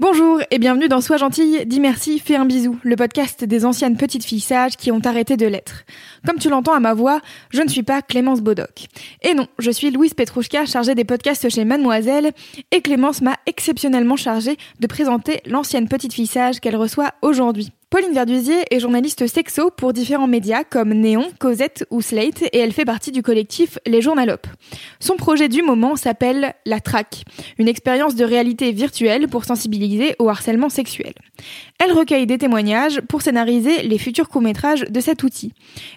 Bonjour et bienvenue dans Sois gentille, dis merci, fais un bisou, le podcast des anciennes petites filles sages qui ont arrêté de l'être. Comme tu l'entends à ma voix, je ne suis pas Clémence Bodoc. Et non, je suis Louise Petrouchka, chargée des podcasts chez Mademoiselle, et Clémence m'a exceptionnellement chargée de présenter l'ancienne petite fille sage qu'elle reçoit aujourd'hui. Pauline Verdusier est journaliste sexo pour différents médias comme Néon, Cosette ou Slate et elle fait partie du collectif Les Journalopes. Son projet du moment s'appelle La Traque, une expérience de réalité virtuelle pour sensibiliser au harcèlement sexuel. Elle recueille des témoignages pour scénariser les futurs courts-métrages de cet outil.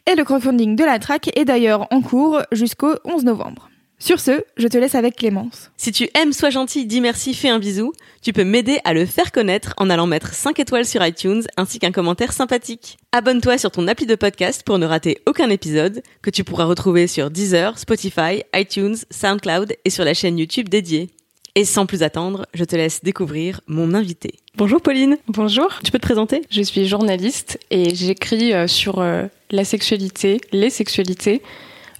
Et le crowdfunding de La Traque est d'ailleurs en cours jusqu'au 11 novembre. Sur ce, je te laisse avec Clémence. Si tu aimes Sois gentil, dis merci, fais un bisou, tu peux m'aider à le faire connaître en allant mettre 5 étoiles sur iTunes ainsi qu'un commentaire sympathique. Abonne-toi sur ton appli de podcast pour ne rater aucun épisode que tu pourras retrouver sur Deezer, Spotify, iTunes, SoundCloud et sur la chaîne YouTube dédiée. Et sans plus attendre, je te laisse découvrir mon invité. Bonjour Pauline. Bonjour. Tu peux te présenter? Je suis journaliste et j'écris euh, sur euh, la sexualité, les sexualités,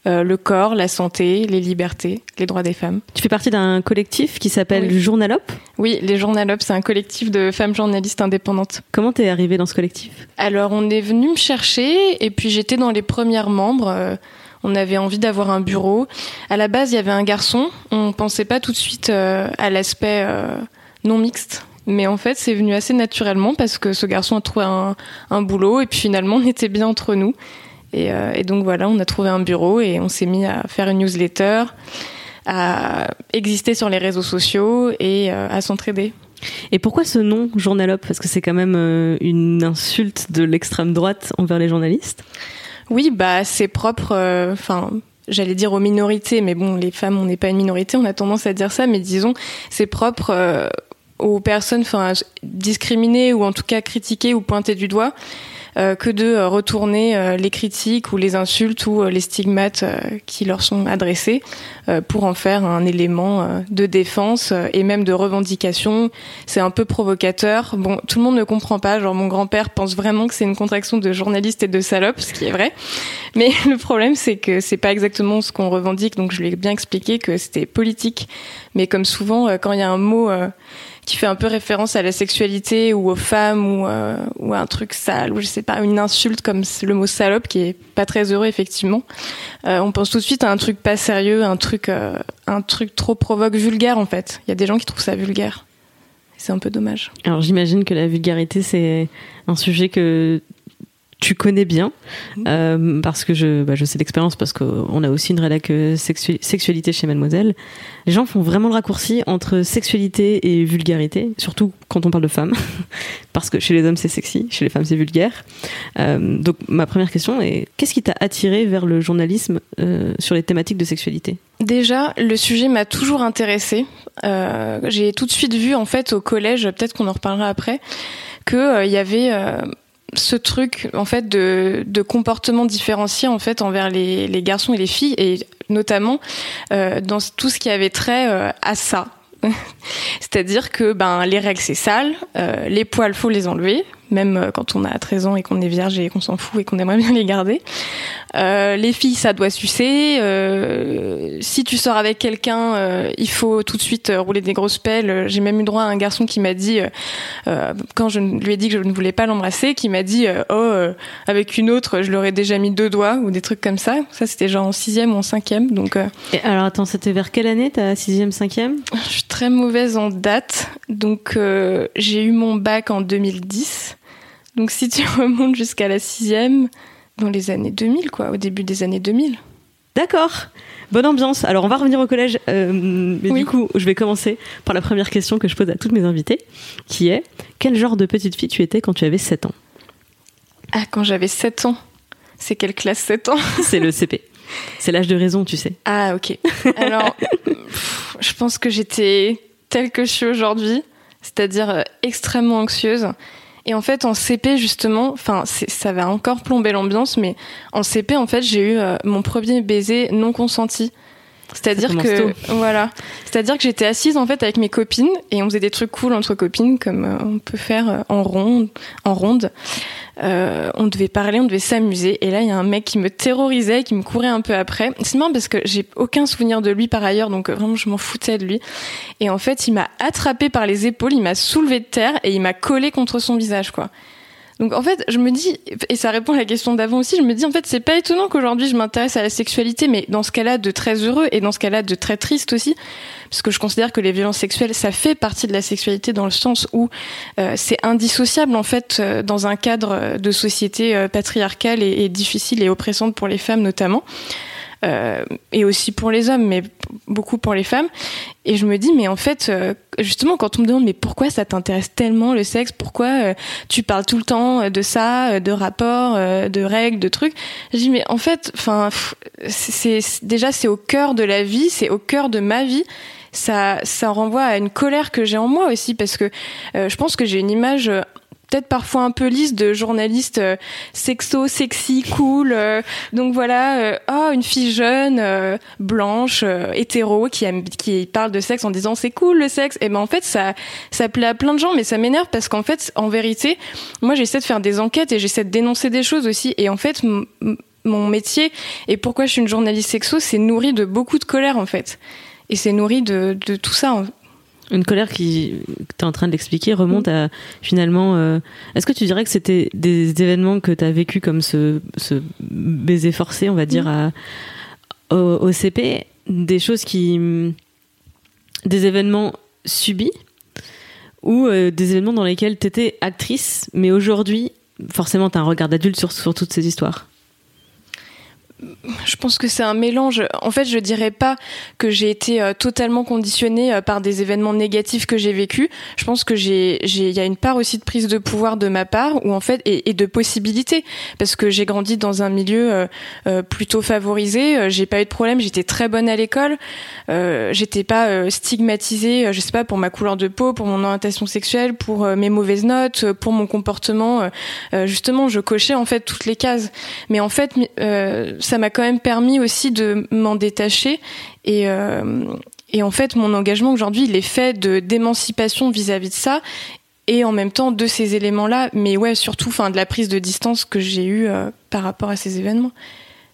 euh, le corps, la santé, les libertés, les droits des femmes. Tu fais partie d'un collectif qui s'appelle Oui. Journalop. Oui, les Journalopes, c'est un collectif de femmes journalistes indépendantes. Comment t'es arrivée dans ce collectif? Alors, on est venu me chercher et puis j'étais dans les premières membres. Euh, on avait envie d'avoir un bureau. À la base, il y avait un garçon. On pensait pas tout de suite euh, à l'aspect non mixte. Mais en fait, c'est venu assez naturellement parce que ce garçon a trouvé un, un boulot et puis finalement, on était bien entre nous. Et, euh, et donc voilà, on a trouvé un bureau et on s'est mis à faire une newsletter, à exister sur les réseaux sociaux et euh, à s'entraider. Et pourquoi ce nom Journalop Parce que c'est quand même euh, une insulte de l'extrême droite envers les journalistes? Oui, bah c'est propre. euh, Enfin, j'allais dire aux minorités, mais bon, les femmes, on n'est pas une minorité, on a tendance à dire ça, mais disons, c'est propre aux personnes, enfin, discriminées ou en tout cas critiquées ou pointées du doigt. Euh, que de euh, retourner euh, les critiques ou les insultes ou les stigmates qui leur sont adressés pour en faire un élément de défense et même de revendication. C'est un peu provocateur. Bon, tout le monde ne comprend pas. Genre, mon grand-père pense vraiment que c'est une contraction de journaliste et de salope, ce qui est vrai. Mais le problème, c'est que c'est pas exactement ce qu'on revendique. Donc, je lui ai bien expliqué que c'était politique. Mais comme souvent, quand il y a un mot qui fait un peu référence à la sexualité ou aux femmes ou, euh, ou à un truc sale ou je sais pas une insulte comme le mot salope qui est pas très heureux effectivement. Euh, on pense tout de suite à un truc pas sérieux un truc euh, un truc trop provoque vulgaire en fait. Il y a des gens qui trouvent ça vulgaire. C'est un peu dommage. Alors j'imagine que la vulgarité c'est un sujet que tu connais bien euh, parce que je, bah, je sais d'expérience parce qu'on a aussi une rédac euh, sexu- sexualité chez Mademoiselle. Les gens font vraiment le raccourci entre sexualité et vulgarité, surtout quand on parle de femmes, parce que chez les hommes c'est sexy, chez les femmes c'est vulgaire. Euh, donc ma première question est qu'est-ce qui t'a attiré vers le journalisme euh, sur les thématiques de sexualité? Déjà, le sujet m'a toujours intéressée. Euh, j'ai tout de suite vu, en fait, au collège, peut-être qu'on en reparlera après, que euh, il y avait euh, ce truc, en fait, de, de comportement différencié, en fait, envers les, les garçons et les filles, et notamment euh, dans tout ce qui avait trait euh, à ça. C'est-à-dire que ben les règles c'est sale, euh, les poils faut les enlever, même euh, quand on a 13 ans et qu'on est vierge et qu'on s'en fout et qu'on aimerait bien les garder. Euh, les filles ça doit sucer. Euh, si tu sors avec quelqu'un, euh, il faut tout de suite rouler des grosses pelles. J'ai même eu droit à un garçon qui m'a dit, quand je lui ai dit que je ne voulais pas l'embrasser, qui m'a dit oh avec une autre je leur ai déjà mis deux doigts ou des trucs comme ça. Ça c'était genre en sixième ou en cinquième, donc Et alors attends, c'était vers quelle année Ta sixième, cinquième? Je suis très mauvaise en date, donc j'ai eu mon bac en 2010. Donc si tu remontes jusqu'à la sixième, dans les années 2000, quoi, au début des années 2000. D'accord. Bonne ambiance. Alors on va revenir au collège, euh, mais Oui. du coup je vais commencer par la première question que je pose à toutes mes invités, qui est quel genre de petite fille tu étais quand tu avais 7 ans? Ah, quand j'avais 7 ans. C'est quelle classe 7 ans? C'est le CP. C'est l'âge de raison, tu sais. Ah, ok. Alors, Je pense que j'étais telle que je suis aujourd'hui, c'est-à-dire euh, extrêmement anxieuse. Et en fait, en CP, justement, enfin, ça va encore plomber l'ambiance, mais en CP, en fait, j'ai eu euh, mon premier baiser non consenti. C'est-à-dire que voilà, c'est-à-dire que j'étais assise en fait avec mes copines et on faisait des trucs cool entre copines comme euh, on peut faire euh, en ronde, en ronde. Euh, on devait parler, on devait s'amuser et là il y a un mec qui me terrorisait, qui me courait un peu après. C'est marrant parce que j'ai aucun souvenir de lui par ailleurs, donc vraiment je m'en foutais de lui. Et en fait il m'a attrapé par les épaules, il m'a soulevé de terre et il m'a collé contre son visage quoi. Donc en fait, je me dis, et ça répond à la question d'avant aussi, je me dis en fait, c'est pas étonnant qu'aujourd'hui je m'intéresse à la sexualité, mais dans ce cas-là de très heureux et dans ce cas-là de très triste aussi, parce que je considère que les violences sexuelles, ça fait partie de la sexualité dans le sens où euh, c'est indissociable en fait euh, dans un cadre de société euh, patriarcale et, et, difficile et oppressante pour les femmes notamment. Euh, et aussi pour les hommes, mais beaucoup pour les femmes. Et je me dis, mais en fait, euh, justement, quand on me demande, mais pourquoi ça t'intéresse tellement le sexe? Pourquoi euh, tu parles tout le temps de ça, de rapports, de règles, de trucs? Je dis, mais en fait, enfin, c'est déjà c'est au cœur de la vie, c'est au cœur de ma vie. Ça, ça renvoie à une colère que j'ai en moi aussi parce que je pense que j'ai une image peut-être parfois un peu lisse de journalistes euh, sexo, sexy, cool. Euh, donc voilà, euh, oh une fille jeune, blanche, hétéro qui aime, qui parle de sexe en disant c'est cool le sexe. Et ben en fait ça ça plaît à plein de gens, mais ça m'énerve parce qu'en fait en vérité, moi j'essaie de faire des enquêtes et j'essaie de dénoncer des choses aussi. Et en fait mon métier et pourquoi je suis une journaliste sexo, c'est nourri de beaucoup de colère en fait. Et c'est nourri de, de tout ça. Une colère qui, tu es en train de l'expliquer, remonte à finalement. Euh, est-ce que tu dirais que c'était des événements que tu as vécu comme ce, ce, baiser forcé, on va dire, à, au, CP, des choses qui. des événements subis? Ou euh, des événements dans lesquels tu étais actrice, mais aujourd'hui, forcément, tu as un regard d'adulte sur, sur toutes ces histoires? Je pense que c'est un mélange. En fait, je dirais pas que j'ai été euh, totalement conditionnée euh, par des événements négatifs que j'ai vécus. Je pense que j'ai, il y a une part aussi de prise de pouvoir de ma part, ou en fait, et, de possibilités, parce que j'ai grandi dans un milieu euh, plutôt favorisé. j'ai pas eu de problème. J'étais très bonne à l'école. j'étais pas stigmatisée, je sais pas, pour ma couleur de peau, pour mon orientation sexuelle, pour mes mauvaises notes, pour mon comportement. justement, je cochais en fait toutes les cases. Mais en fait, m'a quand même permis aussi de m'en détacher. Et euh, et en fait mon engagement aujourd'hui il est fait de d'émancipation vis-à-vis de ça et en même temps de ces éléments là mais ouais surtout enfin de la prise de distance que j'ai eue euh, par rapport à ces événements.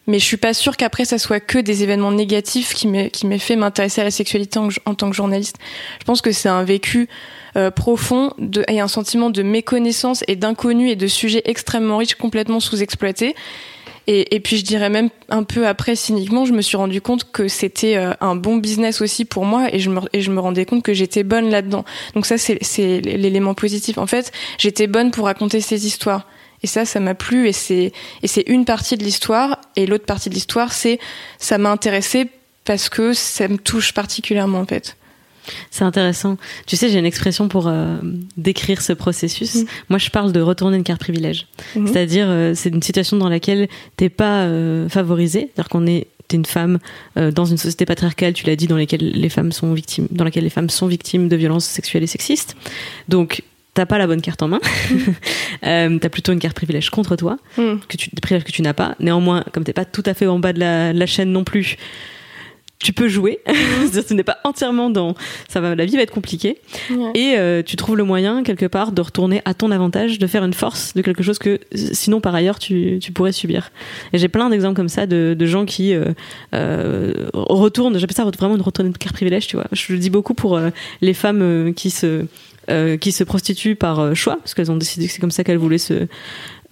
Mais je suis pas sûre qu'après ça soit que des événements négatifs qui m'aient fait m'intéresser à la sexualité en, tant que journaliste. Je pense que c'est un vécu euh, profond et un sentiment de méconnaissance et d'inconnu et de sujets extrêmement riches complètement sous-exploités et, puis je dirais même un peu après, cyniquement, je me suis rendu compte que c'était euh, un bon business aussi pour moi et je me, et je me rendais compte que j'étais bonne là-dedans. Donc ça, c'est l'élément positif. En fait, j'étais bonne pour raconter ces histoires. Et ça, ça m'a plu et c'est et c'est une partie de l'histoire et l'autre partie de l'histoire, c'est ça m'a intéressé parce que ça me touche particulièrement en fait. C'est intéressant. Tu sais, j'ai une expression pour euh, décrire ce processus. Mm. Moi, je parle de retourner une carte privilège. Mm-hmm. C'est-à-dire, euh, c'est une situation dans laquelle t'es pas euh, favorisé. C'est-à-dire qu'on est t'es une femme dans une société patriarcale, tu l'as dit, dans laquelle les femmes sont victimes, dans laquelle les femmes sont victimes de violences sexuelles et sexistes. Donc, t'as pas la bonne carte en main. Mm. t'as plutôt une carte privilège contre toi, mm. que tu, des privilèges que tu n'as pas. Néanmoins, comme t'es pas tout à fait en bas de la, de la chaîne non plus, tu peux jouer. ce n'est pas entièrement dans ça va la vie va être compliquée et euh, tu trouves le moyen quelque part de retourner à ton avantage, de faire une force de quelque chose que sinon par ailleurs tu, tu pourrais subir. Et j'ai plein d'exemples comme ça de, de gens qui euh, euh, retournent, j'appelle ça vraiment une retourner de carte privilège, tu vois. Je le dis beaucoup pour euh, les femmes euh, qui se qui se prostituent par choix parce qu'elles ont décidé que c'est comme ça qu'elles voulaient se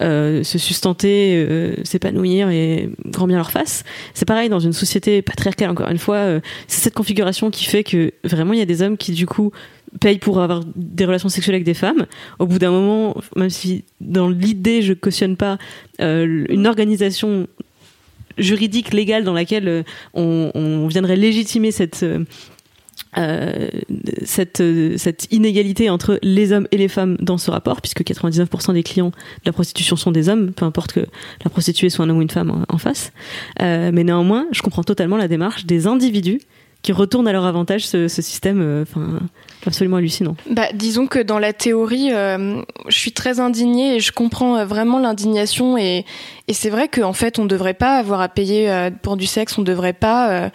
euh, se sustenter, euh, s'épanouir et grand bien leur face. C'est pareil dans une société patriarcale, encore une fois, euh, c'est cette configuration qui fait que vraiment il y a des hommes qui du coup payent pour avoir des relations sexuelles avec des femmes. Au bout d'un moment, même si dans l'idée je cautionne pas une organisation juridique légale dans laquelle on, on viendrait légitimer cette euh, cette, cette inégalité entre les hommes et les femmes dans ce rapport, puisque 99% des clients de la prostitution sont des hommes, peu importe que la prostituée soit un homme ou une femme en, face. Euh, mais néanmoins, je comprends totalement la démarche des individus qui retournent à leur avantage ce, ce système, euh, absolument hallucinant. Bah, disons que dans la théorie, euh, je suis très indignée et je comprends euh, vraiment l'indignation et, c'est vrai qu'en fait, on ne devrait pas avoir à payer euh, pour du sexe, on ne devrait pas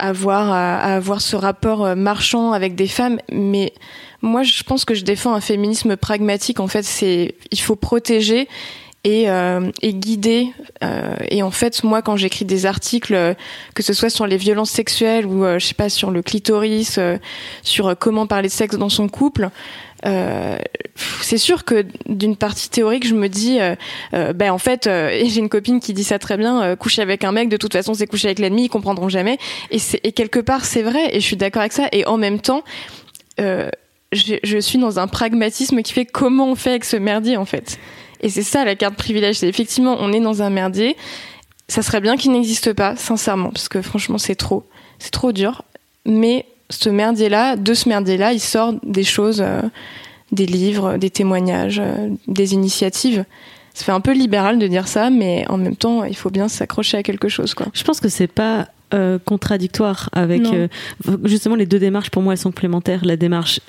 avoir à, avoir ce rapport marchand avec des femmes, mais moi, je pense que je défends un féminisme pragmatique. En fait, c'est il faut protéger et, euh, et guider. Euh, et en fait, moi, quand j'écris des articles, euh, que ce soit sur les violences sexuelles ou euh, je sais pas sur le clitoris, euh, sur comment parler de sexe dans son couple. C'est sûr que d'une partie théorique, je me dis, ben en fait, et j'ai une copine qui dit ça très bien, coucher avec un mec, de toute façon, c'est coucher avec l'ennemi, ils comprendront jamais. Et, et quelque part, c'est vrai, et je suis d'accord avec ça. Et en même temps, je, je suis dans un pragmatisme qui fait comment on fait avec ce merdier en fait. Et c'est ça la carte privilège, c'est effectivement on est dans un merdier. Ça serait bien qu'il n'existe pas, sincèrement, parce que franchement c'est trop, c'est trop dur. Mais ce merdier là, de ce merdier là, il sort des choses, euh, des livres, des témoignages, euh, des initiatives. Ça fait un peu libéral de dire ça, mais en même temps il faut bien s'accrocher à quelque chose quoi. Je pense que c'est pas euh, contradictoire avec euh, justement les deux démarches. Pour moi, elles sont complémentaires. La démarche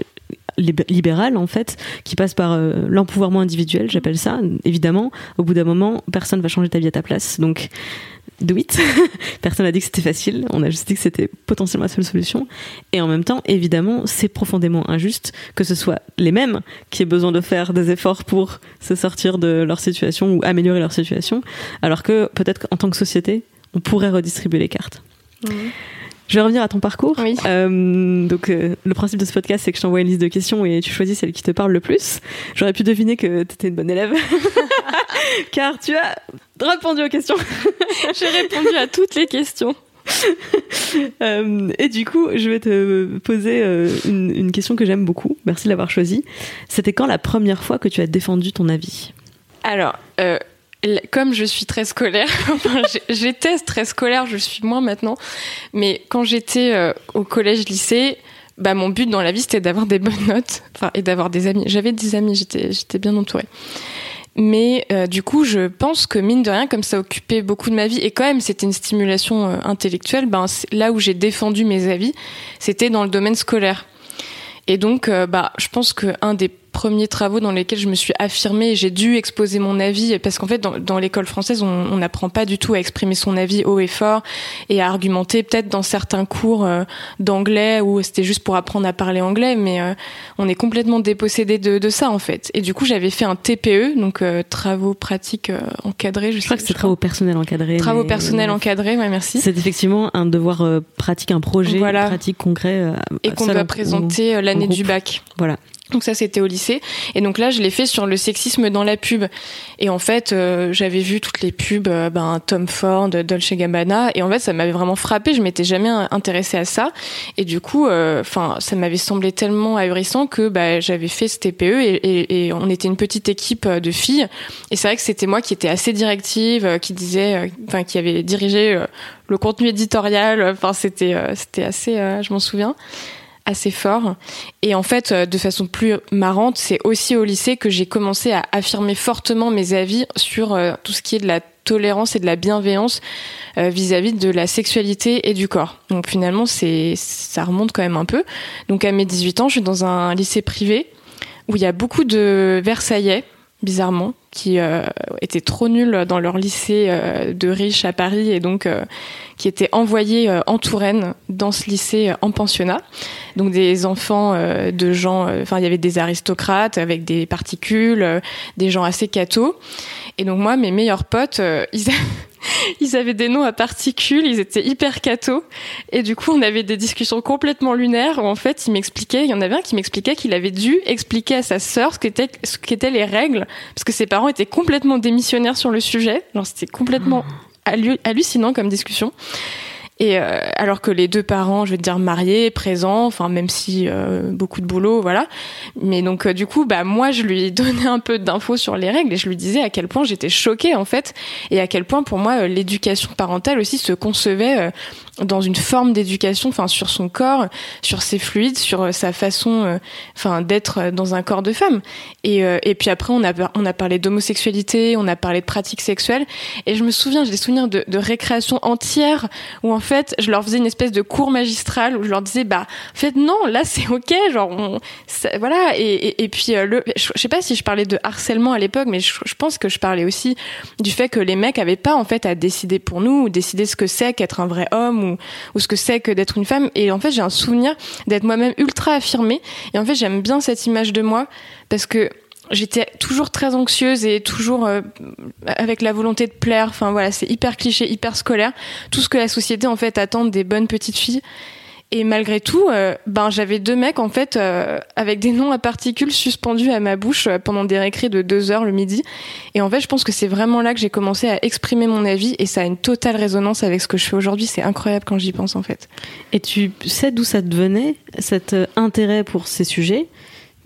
libérale en fait qui passe par euh, l'empouvoirment individuel j'appelle ça évidemment. Au bout d'un moment personne va changer ta vie à ta place. Donc do it. Personne n'a dit que c'était facile. On a juste dit que c'était potentiellement la seule solution. Et en même temps évidemment c'est profondément injuste que ce soit les mêmes qui aient besoin de faire des efforts pour se sortir de leur situation ou améliorer leur situation alors que peut-être qu'en tant que société on pourrait redistribuer les cartes je vais revenir à ton parcours. Oui. Euh, donc, euh, le principe de ce podcast, c'est que je t'envoie une liste de questions et tu choisis celle qui te parle le plus. J'aurais pu deviner que tu étais une bonne élève, car tu as répondu aux questions. J'ai répondu à toutes les questions. Euh, et du coup, je vais te poser une, une question que j'aime beaucoup. Merci de l'avoir choisie. C'était quand la première fois que tu as défendu ton avis? Alors, comme je suis très scolaire, j'étais très scolaire, je suis moins maintenant, mais quand j'étais euh, au collège-lycée, bah, mon but dans la vie, c'était d'avoir des bonnes notes et d'avoir des amis. J'avais des amis, j'étais bien entourée. Mais euh, du coup, je pense que mine de rien, comme ça occupait beaucoup de ma vie, et quand même c'était une stimulation euh, intellectuelle, ben, là où j'ai défendu mes avis, c'était dans le domaine scolaire. Et donc, bah, je pense que un des premiers travaux dans lesquels je me suis affirmée, et j'ai dû exposer mon avis, parce qu'en fait, dans, dans l'école française, on n'apprend pas du tout à exprimer son avis haut et fort et à argumenter. Peut-être dans certains cours euh, d'anglais où c'était juste pour apprendre à parler anglais, mais euh, on est complètement dépossédé de, de ça en fait. Et du coup, j'avais fait un TPE, donc euh, travaux pratiques euh, encadrés. Je, Je crois que c'est travaux personnels encadrés. Travaux mais- personnels encadrés, ouais, merci. C'est effectivement un devoir pratique, un projet Voilà. pratique concret. Et qu'on doit en- présenter l'année du bac. Voilà. Donc ça c'était au lycée. Et donc là je l'ai fait sur le sexisme dans la pub. Et en fait euh, j'avais vu toutes les pubs euh, ben Tom Ford, Dolce Gabbana. Et en fait ça m'avait vraiment frappé je m'étais jamais intéressée à ça. Et du coup enfin ça m'avait semblé tellement ahurissant que bah, j'avais fait ce TPE et, et, et on était une petite équipe euh, de filles. Et c'est vrai que c'était moi qui étais assez directive euh, qui disait euh, enfin qui avait dirigé euh, le contenu éditorial. Enfin c'était euh, c'était assez euh, je m'en souviens assez fort. Et en fait, euh, de façon plus marrante, c'est aussi au lycée que j'ai commencé à affirmer fortement mes avis sur euh, tout ce qui est de la tolérance et de la bienveillance euh, vis-à-vis de la sexualité et du corps. Donc finalement, c'est ça remonte quand même un peu. Donc à mes 18 ans, je suis dans un lycée privé où il y a beaucoup de Versaillais, bizarrement, qui euh, étaient trop nuls dans leur lycée euh, de riches à Paris et donc euh, qui étaient envoyés en Touraine dans ce lycée en pensionnat. Donc des enfants de gens, enfin il y avait des aristocrates avec des particules, des gens assez cathos. Et donc moi, mes meilleurs potes, ils, ils avaient des noms à particules, ils étaient hyper cathos. Et du coup, on avait des discussions complètement lunaires où en fait, il m'expliquait, il y en avait un qui m'expliquait qu'il avait dû expliquer à sa sœur ce qu'étaient ce qu'étaient les règles, parce que ses parents étaient complètement démissionnaires sur le sujet. Alors c'était complètement hallu- hallucinant comme discussion. Et euh, alors que les deux parents, je te dire mariés, présents, enfin même si euh, beaucoup de boulot, voilà. Mais donc euh, du coup, bah moi je lui donnais un peu d'infos sur les règles et je lui disais à quel point j'étais choquée en fait et à quel point pour moi euh, l'éducation parentale aussi se concevait euh, dans une forme d'éducation, enfin sur son corps, sur ses fluides, sur sa façon, enfin d'être dans un corps de femme. Et, et puis après on a on a parlé d'homosexualité, on a parlé de pratiques sexuelles et je me souviens, j'ai des souvenirs de, de récréation entière où en fait, je leur faisais une espèce de cours magistral où je leur disais, bah, en fait, non, là, c'est ok, genre, voilà. Et, et, puis, euh, le, je, sais pas si je parlais de harcèlement à l'époque, mais je, pense que je parlais aussi du fait que les mecs avaient pas, en fait, à décider pour nous, ou décider ce que c'est qu'être un vrai homme, ou, ou ce que c'est que d'être une femme. Et en fait, j'ai un souvenir d'être moi-même ultra affirmée. Et en fait, j'aime bien cette image de moi parce que j'étais toujours très anxieuse et toujours euh, avec la volonté de plaire. Enfin voilà, c'est hyper cliché, hyper scolaire. Tout ce que la société en fait attend des bonnes petites filles. Et malgré tout, euh, ben j'avais deux mecs en fait euh, avec des noms à particules suspendus à ma bouche pendant des récrés de deux heures le midi. Et en fait, je pense que c'est vraiment là que j'ai commencé à exprimer mon avis et ça a une totale résonance avec ce que je fais aujourd'hui. C'est incroyable quand j'y pense en fait. Et tu sais d'où ça te venait cet intérêt pour ces sujets?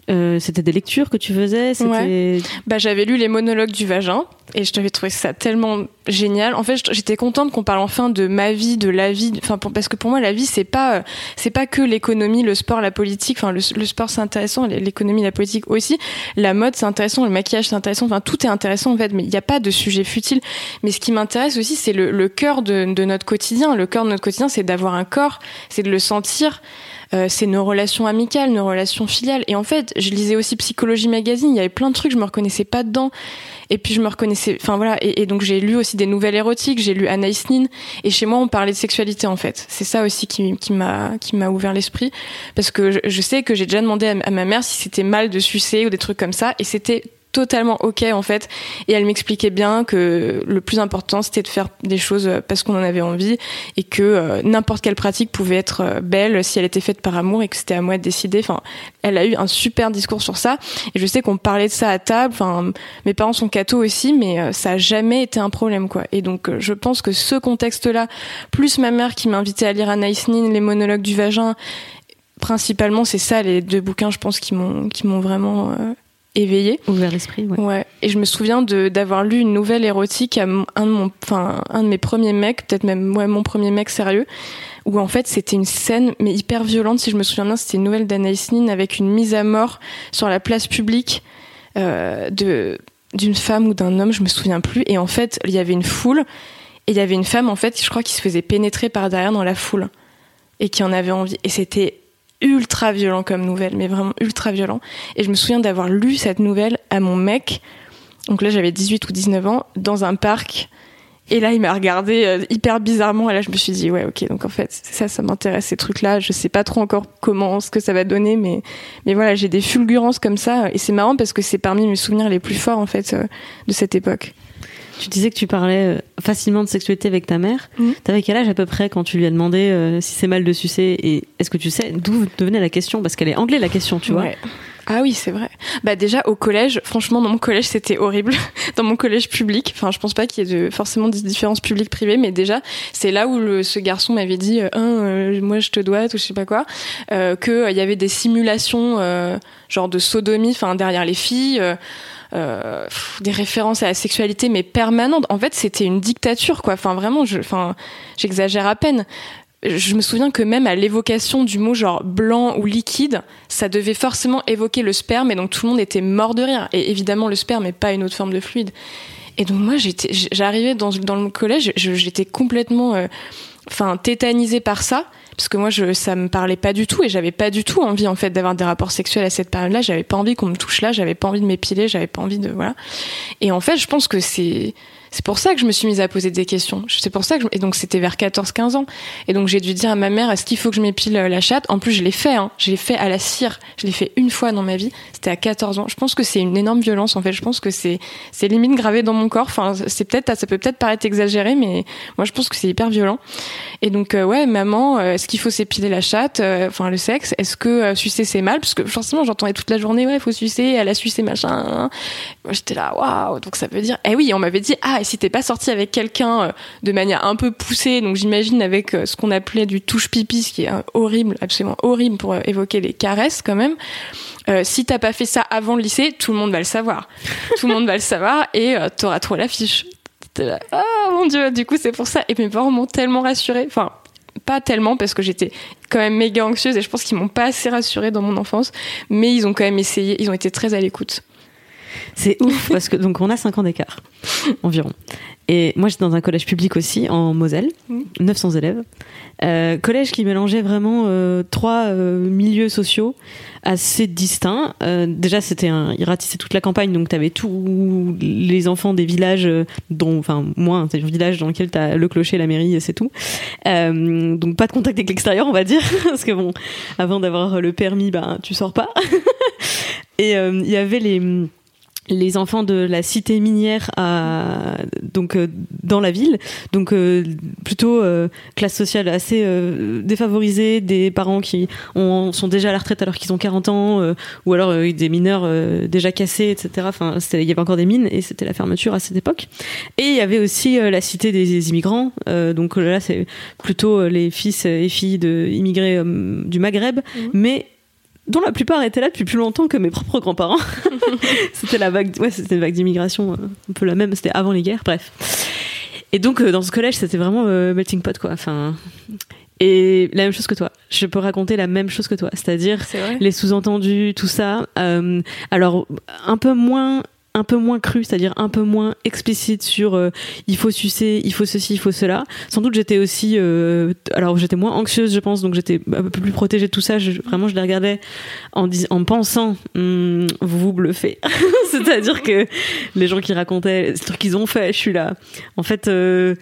Euh, c'était des lectures que tu faisais ouais. bah, J'avais lu les monologues du vagin et je t'avais trouvé ça tellement génial. En fait, j'étais contente qu'on parle enfin de ma vie, de la vie. Enfin, parce que pour moi, la vie, c'est pas, euh, pas que l'économie, le sport, la politique. Enfin, le, sport, c'est intéressant, l'économie, la politique aussi. La mode, c'est intéressant, le maquillage, c'est intéressant. Enfin, tout est intéressant en fait, mais il n'y a pas de sujet futile. Mais ce qui m'intéresse aussi, c'est le, cœur de notre quotidien. Le cœur de notre quotidien, c'est d'avoir un corps, c'est de le sentir. Euh, c'est nos relations amicales, nos relations filiales. Et en fait, je lisais aussi Psychologie Magazine, il y avait plein de trucs, je me reconnaissais pas dedans. Et puis je me reconnaissais, enfin voilà, et, donc j'ai lu aussi des nouvelles érotiques, j'ai lu Anaïs Nin, et chez moi on parlait de sexualité en fait. C'est ça aussi qui, qui m'a qui m'a ouvert l'esprit, parce que je, sais que j'ai déjà demandé à ma mère si c'était mal de sucer ou des trucs comme ça, et c'était totalement ok en fait. Et elle m'expliquait bien que le plus important c'était de faire des choses parce qu'on en avait envie et que euh, n'importe quelle pratique pouvait être euh, belle si elle était faite par amour et que c'était à moi de décider. Enfin elle a eu un super discours sur ça. Et je sais qu'on parlait de ça à table. Enfin mes parents sont cathos aussi mais euh, ça a jamais été un problème quoi. Et donc je pense que ce contexte là plus ma mère qui m'invitait à lire Anaïs Nin les monologues du vagin principalement c'est ça les deux bouquins je pense qui m'ont qui m'ont vraiment éveillé. Ouvert l'esprit, ouais. ouais. Et je me souviens d'avoir lu une nouvelle érotique à un de mon, enfin un de mes premiers mecs, peut-être même ouais mon premier mec sérieux, où en fait c'était une scène mais hyper violente si je me souviens bien, c'était une nouvelle d'Anaïs Nin avec une mise à mort sur la place publique euh, de d'une femme ou d'un homme, je me souviens plus. Et en fait il y avait une foule et il y avait une femme en fait, je crois qui se faisait pénétrer par derrière dans la foule et qui en avait envie. Et c'était ultra violent comme nouvelle, mais vraiment ultra violent. Et je me souviens d'avoir lu cette nouvelle à mon mec, donc là j'avais 18 ou 19 ans, dans un parc. Et là, il m'a regardé euh, hyper bizarrement. Et là, je me suis dit, ouais, ok, donc en fait, ça, ça m'intéresse, ces trucs-là. Je sais pas trop encore comment, ce que ça va donner, mais, mais voilà, j'ai des fulgurances comme ça. Et c'est marrant parce que c'est parmi mes souvenirs les plus forts, en fait, euh, de cette époque. Tu disais que tu parlais euh, facilement de sexualité avec ta mère. Mmh. T'avais quel âge à peu près quand tu lui as demandé euh, si c'est mal de sucer Et est-ce que tu sais d'où venait la question? Parce qu'elle est anglais la question, tu vois. Ah oui, c'est vrai. Bah déjà au collège, franchement dans mon collège c'était horrible. dans mon collège public, enfin je pense pas qu'il y ait de, forcément des différences publiques privées, mais déjà c'est là où le, ce garçon m'avait dit, euh, moi je te dois, ou je sais pas quoi, euh, que il y avait des simulations genre de sodomie, enfin derrière les filles. Euh, des références à la sexualité mais permanentes. En fait, c'était une dictature quoi. Enfin vraiment, je, enfin j'exagère à peine. Je me souviens que même à l'évocation du mot genre blanc ou liquide, ça devait forcément évoquer le sperme et donc tout le monde était mort de rire. Et évidemment, le sperme n'est pas une autre forme de fluide. Et donc moi, j'étais, j'arrivais dans, dans le collège, j'étais complètement, euh, enfin, tétanisée par ça parce que moi je ça me parlait pas du tout et j'avais pas du tout envie en fait d'avoir des rapports sexuels à cette période-là, j'avais pas envie qu'on me touche là, j'avais pas envie de m'épiler, j'avais pas envie de voilà. Et en fait, je pense que c'est c'est pour ça que je me suis mise à poser des questions. C'est pour ça et donc c'était vers 14-15 ans. Et donc j'ai dû dire à ma mère est-ce qu'il faut que je m'épile euh, la chatte? En plus je l'ai fait hein. Je l'ai fait à la cire. Je l'ai fait une fois dans ma vie. C'était à 14 ans. Je pense que c'est une énorme violence en fait. Je pense que c'est c'est limite gravé dans mon corps. Enfin c'est peut-être ça peut peut-être paraître exagéré mais moi je pense que c'est hyper violent. Et donc euh, ouais maman euh, est-ce qu'il faut s'épiler la chatte? Enfin le sexe est-ce que sucer c'est mal? Parce que forcément j'entendais toute la journée ouais il faut sucer elle a sucé machin. Moi j'étais là waouh donc ça veut dire eh oui on m'avait dit ah et si t'es pas sorti avec quelqu'un euh, de manière un peu poussée, donc j'imagine avec euh, ce qu'on appelait du touche pipi, ce qui est horrible, absolument horrible pour euh, évoquer les caresses quand même. si t'as pas fait ça avant le lycée, tout le monde va le savoir. tout le monde va le savoir et t'auras trop l'affiche. Là, oh mon dieu, du coup c'est pour ça. Et mes parents m'ont tellement rassurée. Enfin, pas tellement parce que j'étais quand même méga anxieuse et je pense qu'ils m'ont pas assez rassurée dans mon enfance, mais ils ont quand même essayé, ils ont été très à l'écoute. C'est ouf parce que donc on a 5 ans d'écart environ. Et moi j'étais dans un collège public aussi en Moselle, 900 élèves. Euh, collège qui mélangeait vraiment euh, trois euh, milieux sociaux assez distincts. Euh, déjà c'était un, il ratissait toute la campagne donc t'avais tous les enfants des villages dont, enfin moins, c'est-à-dire village dans lequel t'as le clocher, la mairie et c'est tout. Donc pas de contact avec l'extérieur on va dire parce que bon avant d'avoir le permis ben tu sors pas. Et il y avait les les enfants de la cité minière à donc euh, dans la ville. Donc euh, plutôt euh, classe sociale assez euh, défavorisée des parents qui ont, sont déjà à la retraite alors qu'ils ont 40 ans euh, ou alors euh, des mineurs euh, déjà cassés etc enfin il y avait encore des mines et c'était la fermeture à cette époque. Et il y avait aussi euh, la cité des immigrants. Euh, donc là c'est plutôt les fils et filles de immigrés euh, du Maghreb mais dont la plupart étaient là depuis plus longtemps que mes propres grands-parents. c'était la vague, ouais, c'était une vague d'immigration, euh, un peu la même. C'était avant les guerres, bref. Et donc euh, dans ce collège, c'était vraiment euh, melting pot, quoi. Enfin, et la même chose que toi. Je peux raconter la même chose que toi, c'est-à-dire les sous-entendus, tout ça. Euh, alors un peu moins un peu moins cru, c'est-à-dire un peu moins explicite sur euh, il faut sucer, il faut ceci, il faut cela. Sans doute j'étais aussi, euh, alors j'étais moins anxieuse, je pense, donc j'étais un peu plus protégée de tout ça. Je- vraiment, je les regardais en, en pensant, Hum, vous vous bluffez. c'est-à-dire que les gens qui racontaient ce qu'ils ont fait, je suis là. En fait. euh,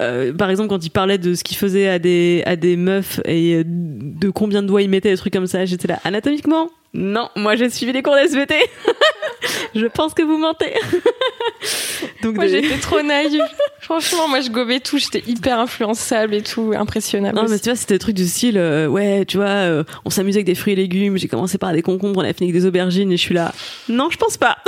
euh, par exemple, quand ils parlaient de ce qu'ils faisaient à des, à des meufs et euh, de combien de doigts ils mettaient, des trucs comme ça, j'étais là, anatomiquement Non, moi j'ai suivi les cours d'SVT. je pense que vous mentez. Donc, Moi, des- j'étais trop naïve. Franchement, moi, je gobais tout. J'étais hyper influençable et tout, impressionnable. Non, mais tu vois, c'était des trucs du style, euh, ouais, tu vois, euh, on s'amusait avec des fruits et légumes, j'ai commencé par des concombres, on a fini avec des aubergines, et je suis là, non, je pense pas.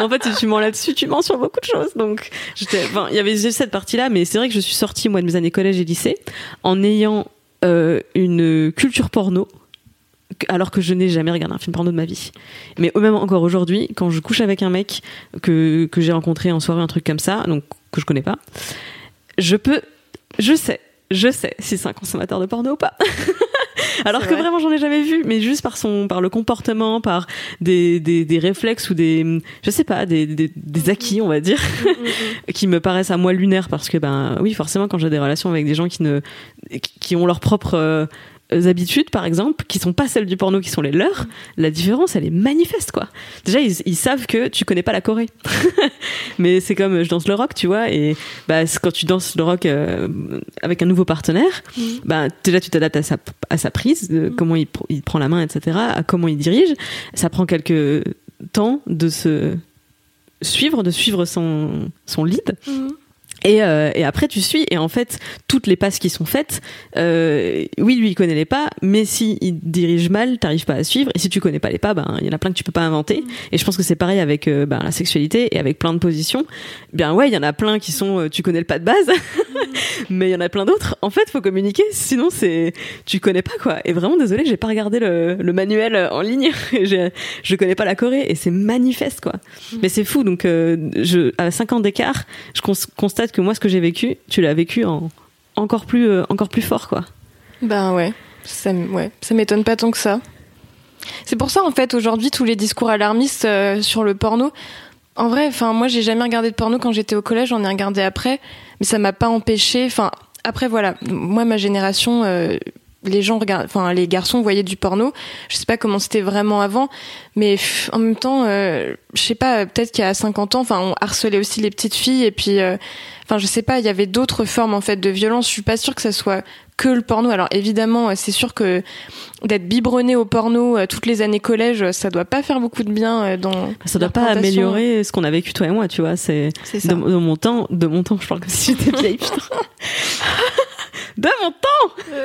en fait, si tu mens là-dessus, tu mens sur beaucoup de choses. Donc, j'étais, il y avait cette partie-là, mais c'est vrai que je suis sortie, moi, de mes années collège et lycée, en ayant euh, une culture porno, alors que je n'ai jamais regardé un film porno de ma vie. Mais même encore aujourd'hui, quand je couche avec un mec que, que j'ai rencontré en soirée, un truc comme ça, donc que je connais pas, je peux, je sais, je sais si c'est un consommateur de porno ou pas. Alors que vrai. vraiment j'en ai jamais vu, mais juste par son, par le comportement, par des, des, des réflexes ou des, je sais pas, des, des, des acquis, on va dire, qui me paraissent à moi lunaires parce que ben oui, forcément quand j'ai des relations avec des gens qui ne, qui- ont leurs propres euh, habitudes par exemple, qui sont pas celles du porno, qui sont les leurs, la différence elle est manifeste quoi. Déjà ils, ils savent que tu connais pas la Corée, mais c'est comme euh, je danse le rock, tu vois, et bah quand tu danses le rock euh, avec un nouveau partenaire, bah déjà tu t'adaptes à sa à sa prise, de comment il, pr- il prend la main, etc., à comment il dirige. Ça prend quelques temps de se suivre, de suivre son son lead. Mhm. Et, euh, et après tu suis et en fait toutes les passes qui sont faites euh, oui lui il connaît les pas mais si il dirige mal t'arrives pas à suivre et si tu connais pas les pas ben il y en a plein que tu peux pas inventer. Et je pense que c'est pareil avec euh, ben, la sexualité et avec plein de positions. Bien ouais il y en a plein qui sont tu connais le pas de base mais il y en a plein d'autres. En fait faut communiquer sinon c'est tu connais pas quoi. Et vraiment désolé j'ai pas regardé le, le manuel en ligne. J'ai- je connais pas la Corée et c'est manifeste quoi. Mais c'est fou donc je à 5 ans d'écart je cons- que moi ce que j'ai vécu tu l'as vécu en encore plus euh, encore plus fort quoi Ben ouais, ça, ouais, ça m'étonne pas tant que ça. C'est pour ça en fait aujourd'hui tous les discours alarmistes euh, sur le porno. En vrai, enfin moi j'ai jamais regardé de porno quand j'étais au collège, j'en ai regardé après, mais ça m'a pas empêché. Enfin après voilà, moi ma génération, euh, les gens regardent, enfin les garçons voyaient du porno. Je sais pas comment c'était vraiment avant, mais pff, en même temps, euh, je sais pas, peut-être qu'il y a 50 ans, enfin on harcelait aussi les petites filles et puis, euh, enfin je sais pas, il y avait d'autres formes en fait de violence. Je suis pas sûre que ça soit que le porno. Alors évidemment, euh, c'est sûr que d'être biberonné au porno euh, toutes les années collège, ça doit pas faire beaucoup de bien euh, dans. ça doit pas améliorer ce qu'on a vécu toi et moi tu vois c'est de, de mon temps de mon temps je parle comme si j'étais vieille putain de mon temps!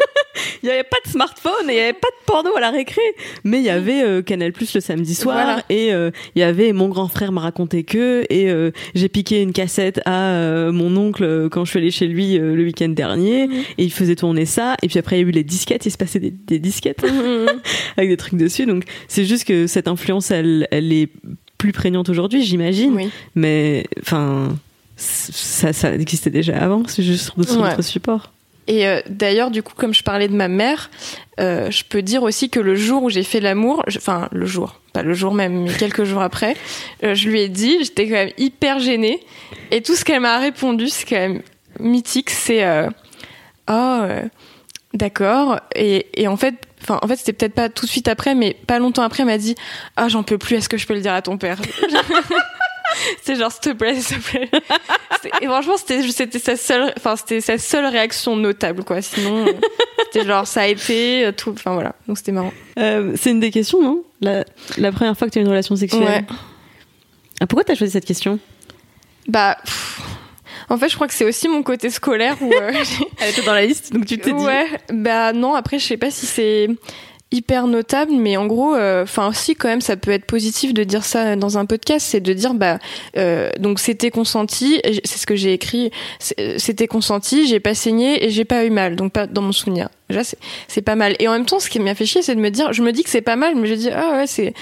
Il y avait pas de smartphone et il y avait pas de porno à la récré. Mais il y avait euh, Canal Plus le samedi soir Voilà. et euh, il y avait mon grand frère m'a raconté que et euh, j'ai piqué une cassette à euh, mon oncle euh, quand je suis allée chez lui euh, le week-end dernier et il faisait tourner ça et puis après il y a eu les disquettes il se passait des, des disquettes avec des trucs dessus. Donc c'est juste que cette influence elle elle est plus prégnante aujourd'hui j'imagine. Oui. mais enfin ça, ça existait déjà avant c'est juste sur Ouais. d'autres supports Et euh, d'ailleurs, du coup, comme je parlais de ma mère, euh, je peux dire aussi que le jour où j'ai fait l'amour, enfin le jour, pas le jour même, mais quelques jours après, euh, je lui ai dit, j'étais quand même hyper gênée. Et tout ce qu'elle m'a répondu, c'est quand même mythique, c'est oh d'accord. Et, et en fait, enfin en fait c'était peut-être pas tout de suite après, mais pas longtemps après, elle m'a dit ah j'en peux plus, est-ce que je peux le dire à ton père? C'est genre s'il te plaît, s'il te plaît. Et franchement, c'était c'était sa seule, enfin c'était sa seule réaction notable quoi. Sinon, euh, c'était genre ça a été euh, tout, enfin voilà. Donc c'était marrant. Euh, c'est une des questions, non? La, la première fois que tu as eu une relation sexuelle. Ouais. Ah, pourquoi t'as choisi cette question? Bah, pff, en fait, je crois que c'est aussi mon côté scolaire où. euh, Elle était dans la liste, donc tu t'es dit. ouais. Bah non. Après, je sais pas si c'est hyper notable, mais en gros, enfin aussi quand même, ça peut être positif de dire ça dans un podcast, c'est de dire bah euh, donc c'était consenti, c'est ce que j'ai écrit, c'est- c'était consenti, j'ai pas saigné et j'ai pas eu mal, donc pas dans mon souvenir. Déjà c'est pas mal. Et en même temps, ce qui m'a fait chier, c'est de me dire, je me dis que c'est pas mal, mais je dis ah ouais c'est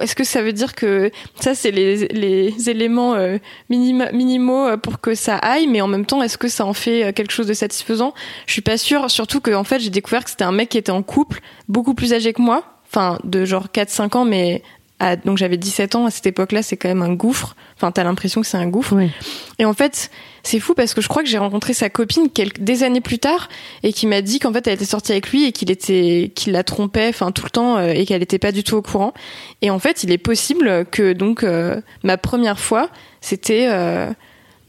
est-ce que ça veut dire que ça c'est les, les éléments euh, minima- minimaux euh, pour que ça aille mais en même temps est-ce que ça en fait euh, quelque chose de satisfaisant? Je suis pas sûre surtout que en fait j'ai découvert que c'était un mec qui était en couple beaucoup plus âgé que moi enfin de genre 4-5 ans mais à- donc j'avais 17 ans à cette époque-là c'est quand même un gouffre enfin t'as l'impression que c'est un gouffre Ouais. et en fait, c'est fou parce que je crois que j'ai rencontré sa copine quelques, des années plus tard et qui m'a dit qu'en fait elle était sortie avec lui et qu'il était, qu'il la trompait, enfin tout le temps euh, et qu'elle était pas du tout au courant. Et en fait, il est possible que donc euh, ma première fois, c'était euh,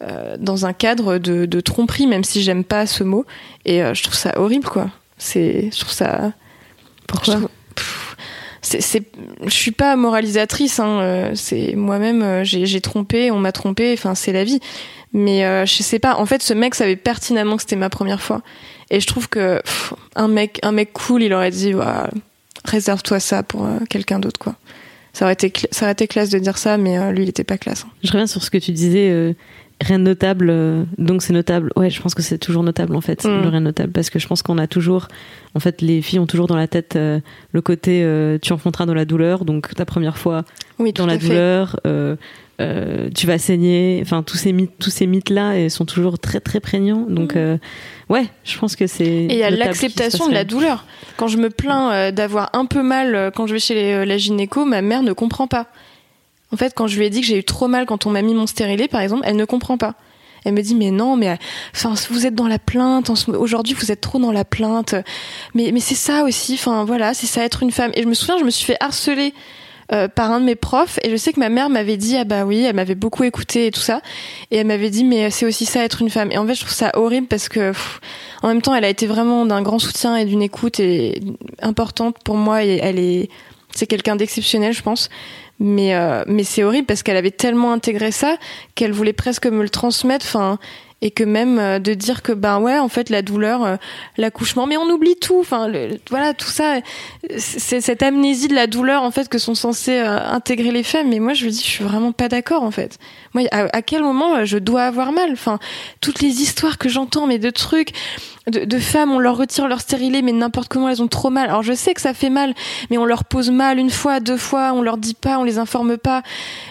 euh, dans un cadre de, de tromperie, même si j'aime pas ce mot. Et euh, je trouve ça horrible, quoi. C'est, je trouve ça. Pourquoi? C'est, je suis pas moralisatrice. Hein, euh, c'est moi-même, euh, j'ai, trompé, on m'a trompé. Enfin, c'est la vie. Mais euh, je sais pas. En fait, ce mec savait pertinemment que c'était ma première fois. Et je trouve que un mec, un mec cool, il aurait dit, réserve-toi ça pour euh, quelqu'un d'autre, quoi. Ça aurait été, ça aurait été classe de dire ça, mais lui, il était pas classe. hein. Je reviens sur ce que tu disais, rien de notable, euh, donc c'est notable. Ouais, je pense que c'est toujours notable en fait, Mm. le rien de notable, parce que je pense qu'on a toujours, en fait, les filles ont toujours dans la tête euh, le côté euh, tu enfanteras dans la douleur, donc ta première fois Oui, dans la douleur, euh, euh, tu vas saigner, enfin tous ces mythes, tous ces mythes là, et sont toujours très très prégnants. Donc euh, ouais, je pense que c'est. Et il y a l'acceptation de la douleur. Quand je me plains euh, d'avoir un peu mal euh, quand je vais chez les- la gynéco, ma mère ne comprend pas. En fait, quand je lui ai dit que j'ai eu trop mal quand on m'a mis mon stérilet, par exemple, elle ne comprend pas. Elle me dit mais non mais enfin vous êtes dans la plainte aujourd'hui vous êtes trop dans la plainte. Mais mais c'est ça aussi enfin voilà c'est ça être une femme. Et je me souviens je me suis fait harceler euh, par un de mes profs et je sais que ma mère m'avait dit ah bah oui elle m'avait beaucoup écouté et tout ça et elle m'avait dit mais c'est aussi ça être une femme. Et en fait je trouve ça horrible parce que en même temps elle a été vraiment d'un grand soutien et d'une écoute et importante pour moi et elle est c'est quelqu'un d'exceptionnel je pense mais euh, mais c'est horrible parce qu'elle avait tellement intégré ça qu'elle voulait presque me le transmettre enfin et que même euh, de dire que ben ouais en fait la douleur euh, l'accouchement mais on oublie tout enfin voilà tout ça c'est cette amnésie de la douleur en fait que sont censées euh, intégrer les femmes mais moi je me dis je suis vraiment pas d'accord en fait moi à, quel moment euh, je dois avoir mal? Enfin toutes les histoires que j'entends mais de trucs de, femmes on leur retire leur stérilet mais n'importe comment elles ont trop mal. Alors je sais que ça fait mal mais on leur pose mal une fois deux fois on leur dit pas on les informe pas.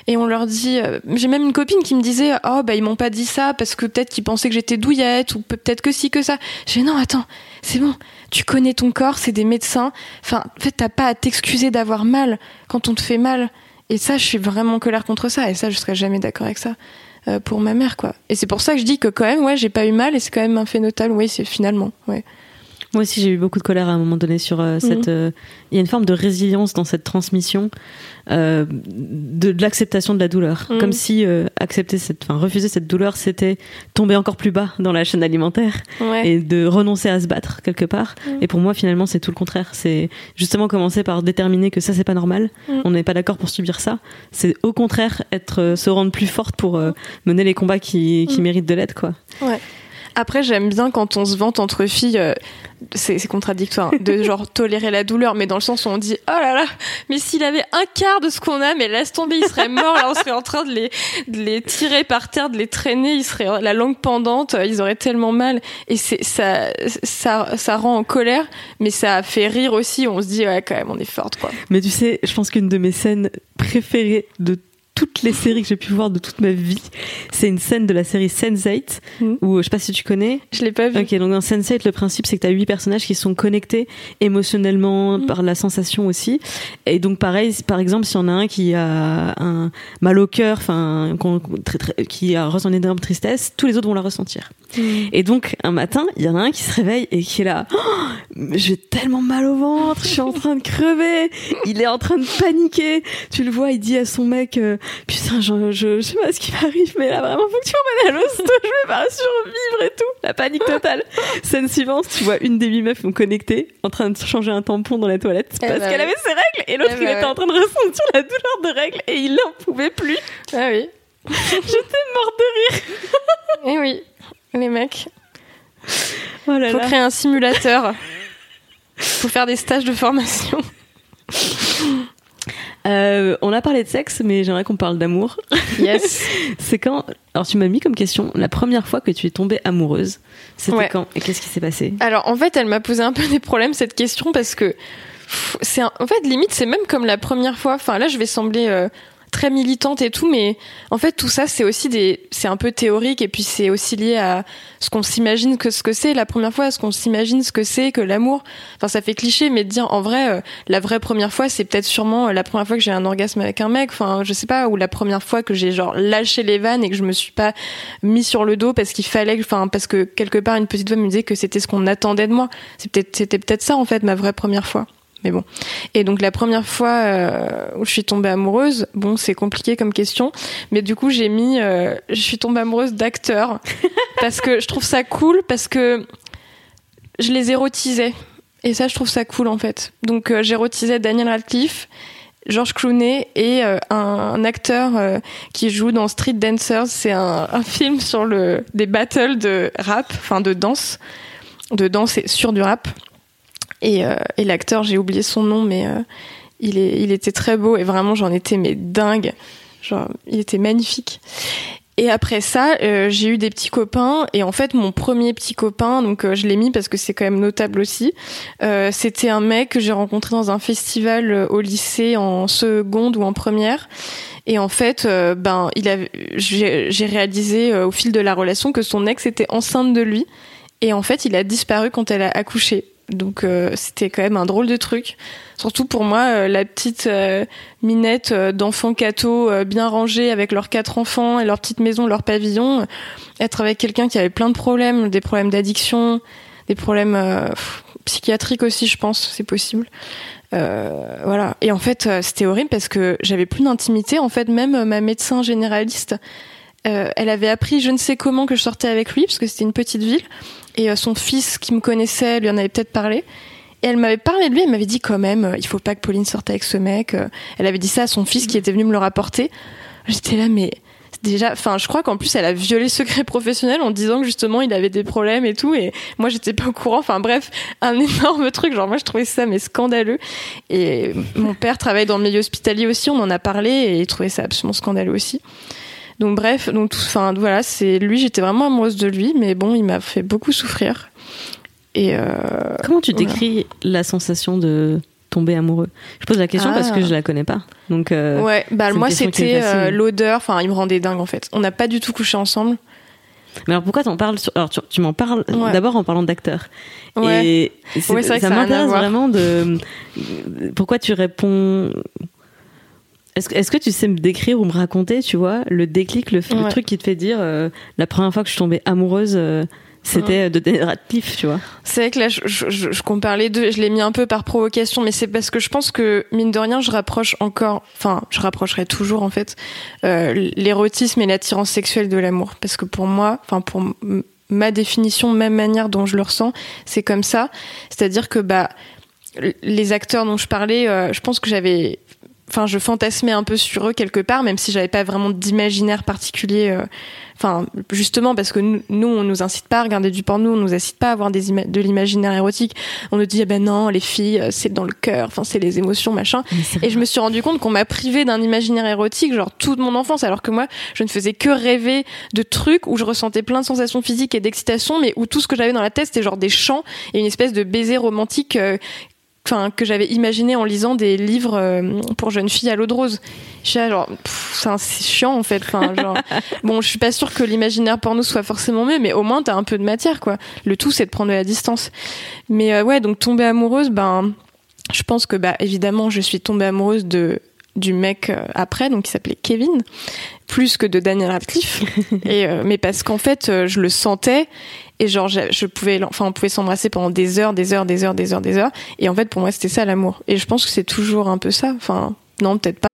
Et on leur dit euh, j'ai même une copine qui me disait oh bah ils m'ont pas dit ça parce que peut-être qu'ils pensaient que j'étais douillette ou peut- peut-être que si que ça j'ai dit, non attends c'est bon. Tu connais ton corps c'est des médecins. Enfin en fait t'as pas à t'excuser d'avoir mal quand on te fait mal et ça je suis vraiment en colère contre ça. Et ça je serais jamais d'accord avec ça euh, pour ma mère quoi. Et c'est pour ça que je dis que quand même ouais j'ai pas eu mal et c'est quand même un fait notable oui c'est finalement ouais Moi aussi, j'ai eu beaucoup de colère à un moment donné sur euh, cette. euh, Il y a une forme de résilience dans cette transmission euh, de, de l'acceptation de la douleur, Mhm. comme si euh, accepter cette, enfin refuser cette douleur, c'était tomber encore plus bas dans la chaîne alimentaire ouais et de renoncer à se battre quelque part. Mhm. Et pour moi, finalement, c'est tout le contraire. C'est justement commencer par déterminer que ça, c'est pas normal. Mhm. On n'est pas d'accord pour subir ça. C'est au contraire être, euh, se rendre plus forte pour euh, mener les combats qui, qui Mhm. méritent de l'être, quoi. Après, j'aime bien quand on se vante entre filles, euh, c'est contradictoire, hein, de genre tolérer la douleur, mais dans le sens où on dit oh là là, mais s'il avait un quart de ce qu'on a, mais laisse tomber, il serait mort, là on serait en train de les, de les tirer par terre, de les traîner, ils seraient la langue pendante, euh, ils auraient tellement mal, et c'est ça, ça, ça rend en colère, mais ça fait rire aussi, on se dit ouais quand même on est forte quoi. Mais tu sais, je pense qu'une de mes scènes préférées de toutes les séries que j'ai pu voir de toute ma vie. C'est une scène de la série Sense8 Mhm. où je sais pas si tu connais. Je l'ai pas vu. Ok, donc dans Sense8, le principe c'est que tu as huit personnages qui sont connectés émotionnellement Mhm. par la sensation aussi. Et donc pareil, par exemple, s'il y en a un qui a un mal au cœur, enfin, qui a ressenti une énorme tristesse, tous les autres vont la ressentir. Mhm. Et donc un matin, il y en a un qui se réveille et qui est là, Oh, j'ai tellement mal au ventre, je suis en train de crever. Il est en train de paniquer. Tu le vois, il dit à son mec, euh, putain, je, je, je sais pas ce qui m'arrive, mais là vraiment faut que tu m'emmènes à l'hosto, je vais pas survivre et tout. La panique totale. Scène suivante, tu vois une des huit meufs connectées, en train de changer un tampon dans la toilette Eh parce bah qu'elle oui. avait ses règles et l'autre Eh il bah était ouais. en train de ressentir la douleur de règles et il n'en pouvait plus. Ah oui. J'étais morte de rire. Eh oui. Les mecs. Oh là Faut là. créer un simulateur. Faut faire des stages de formation. Euh, on a parlé de sexe, mais j'aimerais qu'on parle d'amour. Yes. C'est quand Alors tu m'as mis comme question la première fois que tu es tombée amoureuse. C'était Ouais. quand et qu'est-ce qui s'est passé? Alors en fait, elle m'a posé un peu des problèmes cette question parce que c'est un- en fait limite c'est même comme la première fois. Enfin là, je vais sembler euh, très militante et tout, mais en fait tout ça c'est aussi des c'est un peu théorique et puis c'est aussi lié à ce qu'on s'imagine que ce que c'est la première fois, ce qu'on s'imagine ce que c'est que l'amour? Enfin ça fait cliché, mais de dire en vrai euh, la vraie première fois c'est peut-être sûrement euh, la première fois que j'ai un orgasme avec un mec. Enfin je sais pas ou la première fois que j'ai genre lâché les vannes et que je me suis pas mis sur le dos parce qu'il fallait, enfin parce que quelque part une petite voix me disait que c'était ce qu'on attendait de moi. C'est peut-être, c'était peut-être ça en fait ma vraie première fois. Mais bon. Et donc la première fois euh, où je suis tombée amoureuse, bon c'est compliqué comme question, mais du coup j'ai mis, euh, je suis tombée amoureuse d'acteurs parce que je trouve ça cool parce que je les érotisais et ça je trouve ça cool en fait. Donc euh, j'érotisais Daniel Radcliffe. George Clooney et euh, un, un acteur euh, qui joue dans Street Dancers. C'est un, un film sur le des battles de rap, enfin de danse, de danse et sur du rap. Et, euh, et l'acteur, j'ai oublié son nom, mais euh, il est, il était très beau et vraiment j'en étais mais dingue. Genre, il était magnifique. Et après ça, euh, j'ai eu des petits copains et en fait mon premier petit copain, donc euh, je l'ai mis parce que c'est quand même notable aussi. euh, C'était un mec que j'ai rencontré dans un festival euh, au lycée en seconde ou en première. Et en fait, euh, ben, il avait, j'ai réalisé au fil de la relation que son ex était enceinte de lui. Et en fait, il a disparu quand elle a accouché. Donc euh, c'était quand même un drôle de truc. Surtout pour moi, euh, la petite euh, minette d'enfants euh, bien rangés avec leurs quatre enfants et leur petite maison, leur pavillon, être avec quelqu'un qui avait plein de problèmes, des problèmes d'addiction, des problèmes psychiatriques aussi, je pense, c'est possible. Voilà. Et en fait, c'était horrible parce que j'avais plus d'intimité. En fait, même ma médecin généraliste, elle avait appris je ne sais comment que je sortais avec lui parce que c'était une petite ville et euh, son fils qui me connaissait lui en avait peut-être parlé. Et elle m'avait parlé de lui, elle m'avait dit quand même, euh, il faut pas que Pauline sorte avec ce mec. Euh, Elle avait dit ça à son fils qui était venu me le rapporter. J'étais là, mais déjà, enfin, je crois qu'en plus elle a violé le secret professionnel en disant que justement il avait des problèmes et tout. Et moi j'étais pas au courant. Enfin bref, un énorme truc. Genre moi je trouvais ça mais scandaleux. Et mon père travaille dans le milieu hospitalier aussi, on en a parlé et il trouvait ça absolument scandaleux aussi. Donc bref, donc tout, enfin voilà, c'est lui, j'étais vraiment amoureuse de lui, mais bon, il m'a fait beaucoup souffrir. Et euh, Comment tu voilà. décris la sensation de tomber amoureux? Je pose la question Ah. parce que je la connais pas. Donc euh, ouais, bah moi c'était euh, l'odeur, enfin il me rendait dingue en fait. On n'a pas du tout couché ensemble. mais alors pourquoi t'en parles sur... Alors tu, tu m'en parles Ouais. d'abord en parlant d'acteur. Ouais. Et Ouais, vrai ça ça m'intéresse vraiment de pourquoi tu réponds. Est-ce que, est-ce que tu sais me décrire ou me raconter, tu vois, le déclic, le, truc qui te fait dire euh, la première fois que je suis tombée amoureuse, euh, c'était de Daniel Radcliffe, tu vois? C'est vrai que là, je, je, je, je compare les deux. Je l'ai mis un peu par provocation, mais c'est parce que je pense que mine de rien, je rapproche encore, enfin, je rapprocherai toujours en fait euh, l'érotisme et l'attirance sexuelle de l'amour, parce que pour moi, enfin pour ma définition, même manière dont je le ressens, c'est comme ça. C'est-à-dire que bah les acteurs dont je parlais, euh, je pense que j'avais enfin je fantasmais un peu sur eux quelque part même si j'avais pas vraiment d'imaginaire particulier euh, enfin justement parce que nous, nous, on nous incite pas à regarder du porno on nous incite pas à avoir des de l'imaginaire érotique. On nous dit eh ben non les filles euh, c'est dans le cœur enfin c'est les émotions machin. Et je me suis rendu compte qu'on m'a privé d'un imaginaire érotique genre toute mon enfance alors que moi je ne faisais que rêver de trucs où je ressentais plein de sensations physiques et d'excitation mais où tout ce que j'avais dans la tête c'était genre des chants et une espèce de baiser romantique euh, enfin que j'avais imaginé en lisant des livres euh, pour jeunes filles à l'eau de rose. Je genre c'est chiant en fait. Enfin genre bon, je suis pas sûre que l'imaginaire porno soit forcément mieux, mais au moins t'as un peu de matière quoi. Le tout c'est de prendre de la distance. Mais euh, ouais, donc tomber amoureuse, ben je pense que bah évidemment je suis tombée amoureuse de du mec euh, après, donc qui s'appelait Kevin, plus que de Daniel Radcliffe. et mais parce qu'en fait, je le sentais et genre je, pouvais enfin on pouvait s'embrasser pendant des heures des heures des heures des heures des heures. Et en fait pour moi c'était ça l'amour. Et je pense que c'est toujours un peu ça. Enfin non peut-être pas.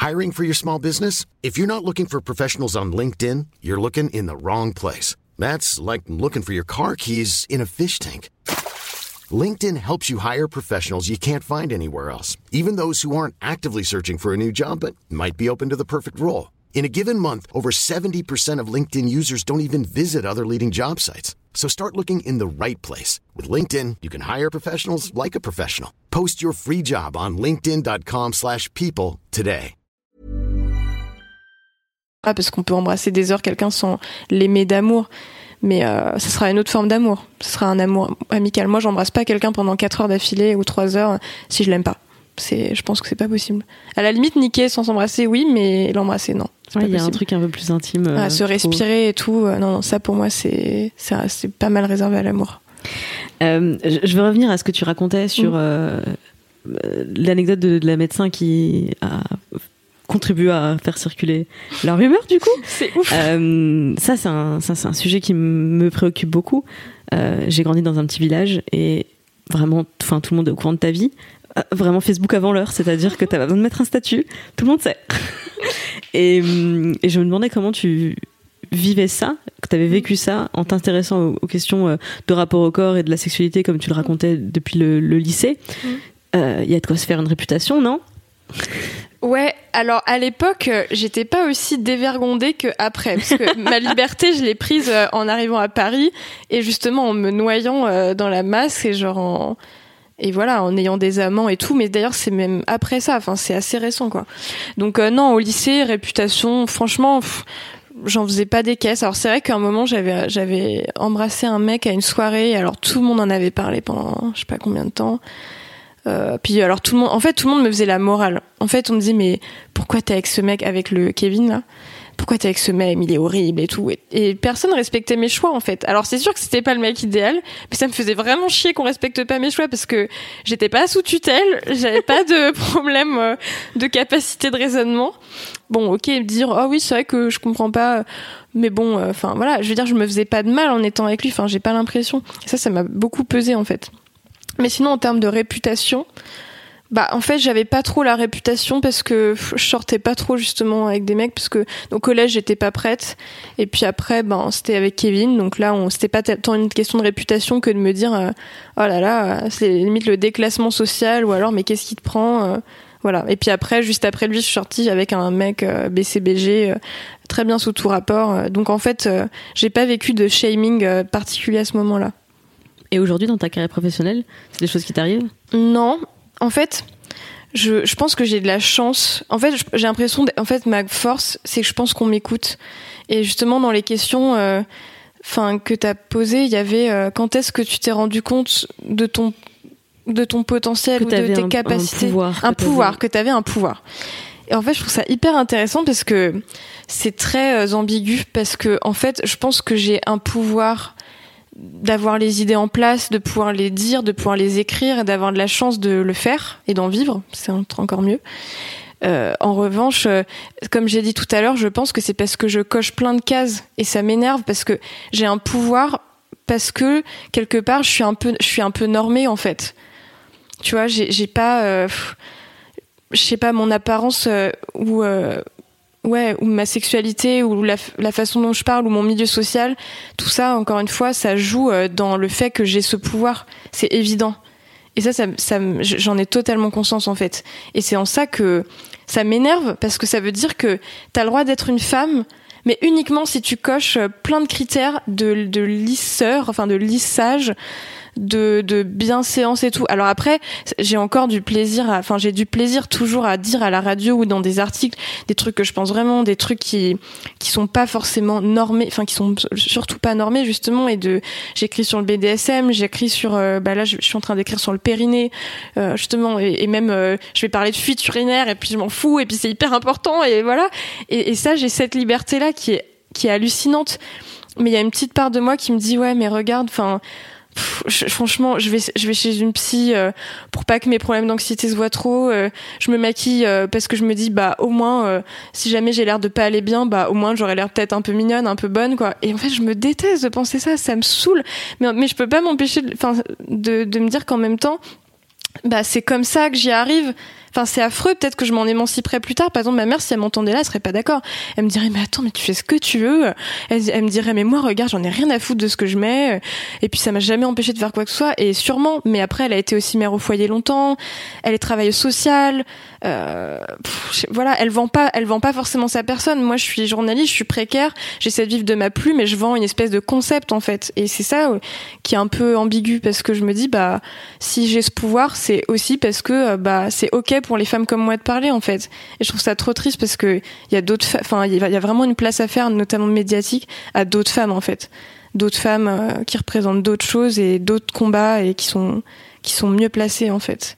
Hiring for your small business? If you're not looking for professionals on LinkedIn you're looking in the wrong place. That's like looking for your car keys in a fish tank. LinkedIn helps you hire professionals you can't find anywhere else even those who aren't actively searching for a new job but might be open to the perfect role In a given month, over 70% of LinkedIn users don't even visit other leading job sites. So start looking in the right place. With LinkedIn, you can hire professionals like a professional. Post your free job on linkedin.com slash people today. Ah, parce qu'on peut embrasser des heures quelqu'un sans l'aimer d'amour. Mais euh, ce sera une autre forme d'amour. Ce sera un amour amical. Moi, j'embrasse pas quelqu'un pendant 4 heures d'affilée ou 3 heures si je l'aime pas. C'est, je pense que c'est pas possible. À la limite, niquer sans s'embrasser, oui, mais l'embrasser, non. Il y a un truc un peu plus intime. Euh, se respirer et tout. Euh, non, non, ça pour moi, c'est, c'est pas mal réservé à l'amour. Euh, je veux revenir à ce que tu racontais sur mm. l'anecdote de, la médecin qui a contribué à faire circuler la rumeur, du coup. c'est ouf. ça, c'est un, ça, c'est un sujet qui me préoccupe beaucoup. j'ai grandi dans un petit village et vraiment, enfin, tout le monde est au courant de ta vie. Vraiment Facebook avant l'heure, c'est-à-dire que tu as besoin de mettre un statut, tout le monde sait. Hum, et, je me demandais comment tu vivais ça, que tu avais vécu ça en t'intéressant aux, questions euh, de rapport au corps et de la sexualité comme tu le racontais depuis le, lycée. Il mm. euh, y a de quoi se faire une réputation, non? Ouais, alors à l'époque, euh, j'étais pas aussi dévergondée que après, parce que ma liberté, je l'ai prise en arrivant à Paris et justement en me noyant dans la masse et genre en, et voilà en ayant des amants et tout mais d'ailleurs c'est même après ça enfin c'est assez récent quoi. Donc euh, non au lycée réputation franchement j'en faisais pas des caisses. Alors c'est vrai qu'à un moment j'avais j'avais embrassé un mec à une soirée alors tout le monde en avait parlé pendant je sais pas combien de temps. Euh, puis alors tout le monde en fait tout le monde me faisait la morale. En fait on me disait mais pourquoi t'es avec ce mec avec le Kevin là? Pourquoi t'es avec ce mec, il est horrible et tout. Et, personne respectait mes choix en fait. Alors c'est sûr que c'était pas le mec idéal, mais ça me faisait vraiment chier qu'on respecte pas mes choix parce que j'étais pas sous tutelle, j'avais pas de problème euh, de capacité de raisonnement. Bon, ok, dire ah oui c'est vrai que je comprends pas, mais bon, euh, enfin voilà, je veux dire je me faisais pas de mal en étant avec lui. Enfin j'ai pas l'impression. Ça ça m'a beaucoup pesé en fait. Mais sinon en termes de réputation, bah en fait j'avais pas trop la réputation parce que je sortais pas trop justement avec des mecs parce que au collège j'étais pas prête. Et puis après ben c'était avec Kevin. Donc là on c'était pas tant une question de réputation que de me dire euh, oh là là c'est limite le déclassement social ou alors mais qu'est-ce qui te prend euh, voilà. Et puis après juste après lui je suis sortie avec un mec euh, BCBG très bien sous tout rapport. Donc en fait j'ai pas vécu de shaming particulier à ce moment-là. Et aujourd'hui dans ta carrière professionnelle c'est des choses qui t'arrivent? Non en fait, je, je pense que j'ai de la chance. En fait, j'ai l'impression, en fait, ma force, c'est que je pense qu'on m'écoute. Et justement, dans les questions, euh, enfin, que t'as posées, il y avait euh, quand est-ce que tu t'es rendu compte de ton de ton potentiel ou de tes capacités, un pouvoir, un pouvoir, que t'avais un pouvoir. Et en fait, je trouve ça hyper intéressant parce que c'est très euh, ambigu parce que en fait, je pense que j'ai un pouvoir d'avoir les idées en place, de pouvoir les dire, de pouvoir les écrire et d'avoir de la chance de le faire et d'en vivre, c'est encore mieux. Euh, en revanche, euh, comme j'ai dit tout à l'heure, je pense que c'est parce que je coche plein de cases et ça m'énerve parce que j'ai un pouvoir parce que quelque part je suis un peu je suis un peu normée en fait. Tu vois, j'ai pas euh, je sais pas mon apparence ou ouais, ou ma sexualité, ou la, façon dont je parle, ou mon milieu social, tout ça, encore une fois, ça joue euh, dans le fait que j'ai ce pouvoir. C'est évident. Et ça, ça, j'en ai totalement conscience en fait. Et c'est en ça que ça m'énerve parce que ça veut dire que t'as le droit d'être une femme, mais uniquement si tu coches plein de critères de, de lisseur, enfin de lissage, de, de bienséance et tout. Alors après, j'ai encore du plaisir, à- enfin j'ai du plaisir toujours à dire à la radio ou dans des articles des trucs que je pense vraiment, des trucs qui qui sont pas forcément normés, enfin qui sont surtout pas normés justement. Et de, j'écris sur le BDSM, j'écris sur, euh, bah là je, suis en train d'écrire sur le périnée euh, justement, et, et même euh, je vais parler de fuite urinaire et puis je m'en fous et puis c'est hyper important et voilà. Et, et ça j'ai cette liberté là qui est qui est hallucinante. Mais il y a une petite part de moi qui me dit ouais mais regarde, enfin franchement, je vais, je vais chez une psy euh, pour pas que mes problèmes d'anxiété se voient trop. euh, je me maquille euh, parce que je me dis, bah au moins, si jamais j'ai l'air de pas aller bien, bah au moins j'aurais l'air peut-être un peu mignonne, un peu bonne, quoi. Et en fait, je me déteste de penser ça, ça me saoule. Mais, mais je peux pas m'empêcher, de- de, de me dire qu'en même temps, bah c'est comme ça que j'y arrive. Enfin, c'est affreux. Peut-être que je m'en émanciperai plus tard. Par exemple, ma mère, si elle m'entendait là, elle serait pas d'accord. Elle me dirait, mais attends, mais tu fais ce que tu veux. Elle, elle me dirait, mais moi, regarde, j'en ai rien à foutre de ce que je mets. Et puis, ça m'a jamais empêché de faire quoi que ce soit. Et sûrement, mais après, elle a été aussi mère au foyer longtemps. Elle est travailleuse sociale. Euh, voilà, elle vend pas, elle vend pas forcément sa personne. Moi, je suis journaliste, je suis précaire. J'essaie de vivre de ma plume, mais je vends une espèce de concept, en fait. Et c'est ça qui est un peu ambigu parce que je me dis, bah, si j'ai ce pouvoir, c'est aussi parce que, euh, bah, c'est ok pour les femmes comme moi de parler, en fait. Et je trouve ça trop triste parce que il y a d'autres, enfin, il y a vraiment une place à faire, notamment médiatique, à d'autres femmes, en fait. D'autres femmes euh, qui représentent d'autres choses et d'autres combats et qui sont, qui sont mieux placées, en fait.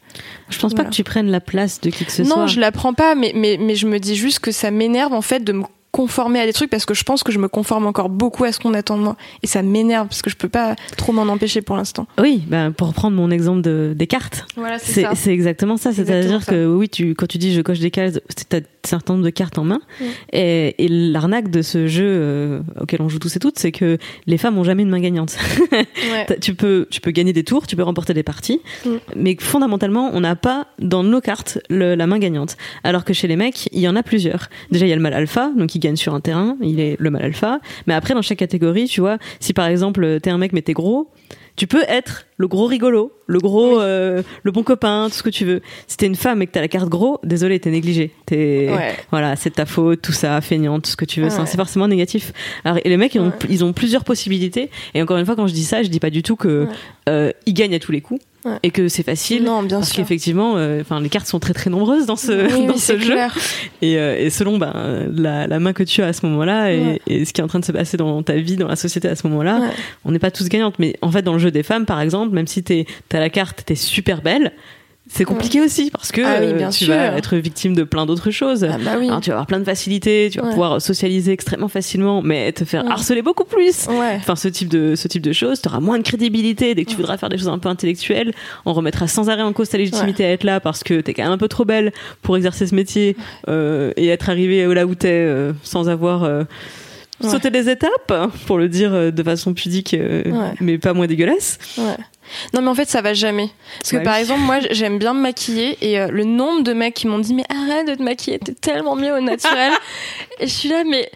Je pense pas que tu prennes la place de qui que ce non, soit. je la prends pas, mais, mais, mais je me dis juste que ça m'énerve en fait de me conformer à des trucs parce que je pense que je me conforme encore beaucoup à ce qu'on attend de moi. Et ça m'énerve parce que je peux pas trop m'en empêcher pour l'instant. Oui, ben, pour reprendre mon exemple de, des cartes, Voilà, c'est c'est exactement ça. C'est C'est-à-dire que oui, tu, quand tu dis je coche des cases, tu as un certain nombre de cartes en main. Et, et l'arnaque de ce jeu euh, auquel on joue tous et toutes, c'est que les femmes ont jamais une main gagnante. Ouais. Tu peux, tu peux gagner des tours, tu peux remporter des parties, Mm. mais fondamentalement, on n'a pas dans nos cartes le- la main gagnante. Alors que chez les mecs, il y en a plusieurs. Déjà, il y a le mal alpha, donc il gagne sur un terrain, il est le mal alpha. Mais après, dans chaque catégorie, tu vois, si par exemple t'es un mec mais t'es gros, tu peux être le gros rigolo, le gros, euh, le bon copain, tout ce que tu veux. Si t'es une femme et que t'as la carte gros, désolé, t'es négligé. T'es, Ouais. voilà, c'est de ta faute, tout ça, feignante, tout ce que tu veux. Ouais. C'est- forcément négatif. Alors, et les mecs, ils ont, Ouais. ils ont plusieurs possibilités. Et encore une fois, quand je dis ça, je dis pas du tout que euh, ils gagnent à tous les coups Ouais. et que c'est facile. Non, bien parce sûr. qu'effectivement, euh, enfin, les cartes sont très très nombreuses dans ce Oui, dans oui, ce jeu. Et, euh, et selon ben, la, la main que tu as à ce moment-là et, Ouais. et ce qui est en train de se passer dans ta vie, dans la société à ce moment-là, Ouais. on n'est pas tous gagnantes. Mais en fait, dans le jeu des femmes, par exemple, même si t'es t'as la carte, t'es super belle, c'est compliqué aussi parce que Ah oui, bien tu sûr. vas être victime de plein d'autres choses. Ah bah oui. Alors, tu vas avoir plein de facilités, tu vas Ouais. pouvoir socialiser extrêmement facilement, mais te faire Ouais. harceler beaucoup plus. Ouais. Enfin, ce type de ce type de choses, tu auras moins de crédibilité dès que tu voudras faire des choses un peu intellectuelles. On remettra sans arrêt en cause ta légitimité à être là parce que t'es quand même un peu trop belle pour exercer ce métier euh, et être arrivée là où t'es euh, sans avoir euh, Ouais. sauté des étapes, pour le dire euh, de façon pudique, euh, Ouais. mais pas moins dégueulasse. Ouais. Non mais en fait ça va jamais. Parce que Ouais, par exemple moi j'aime bien me maquiller et euh, le nombre de mecs qui m'ont dit mais arrête de te maquiller t'es tellement mieux au naturel et je suis là mais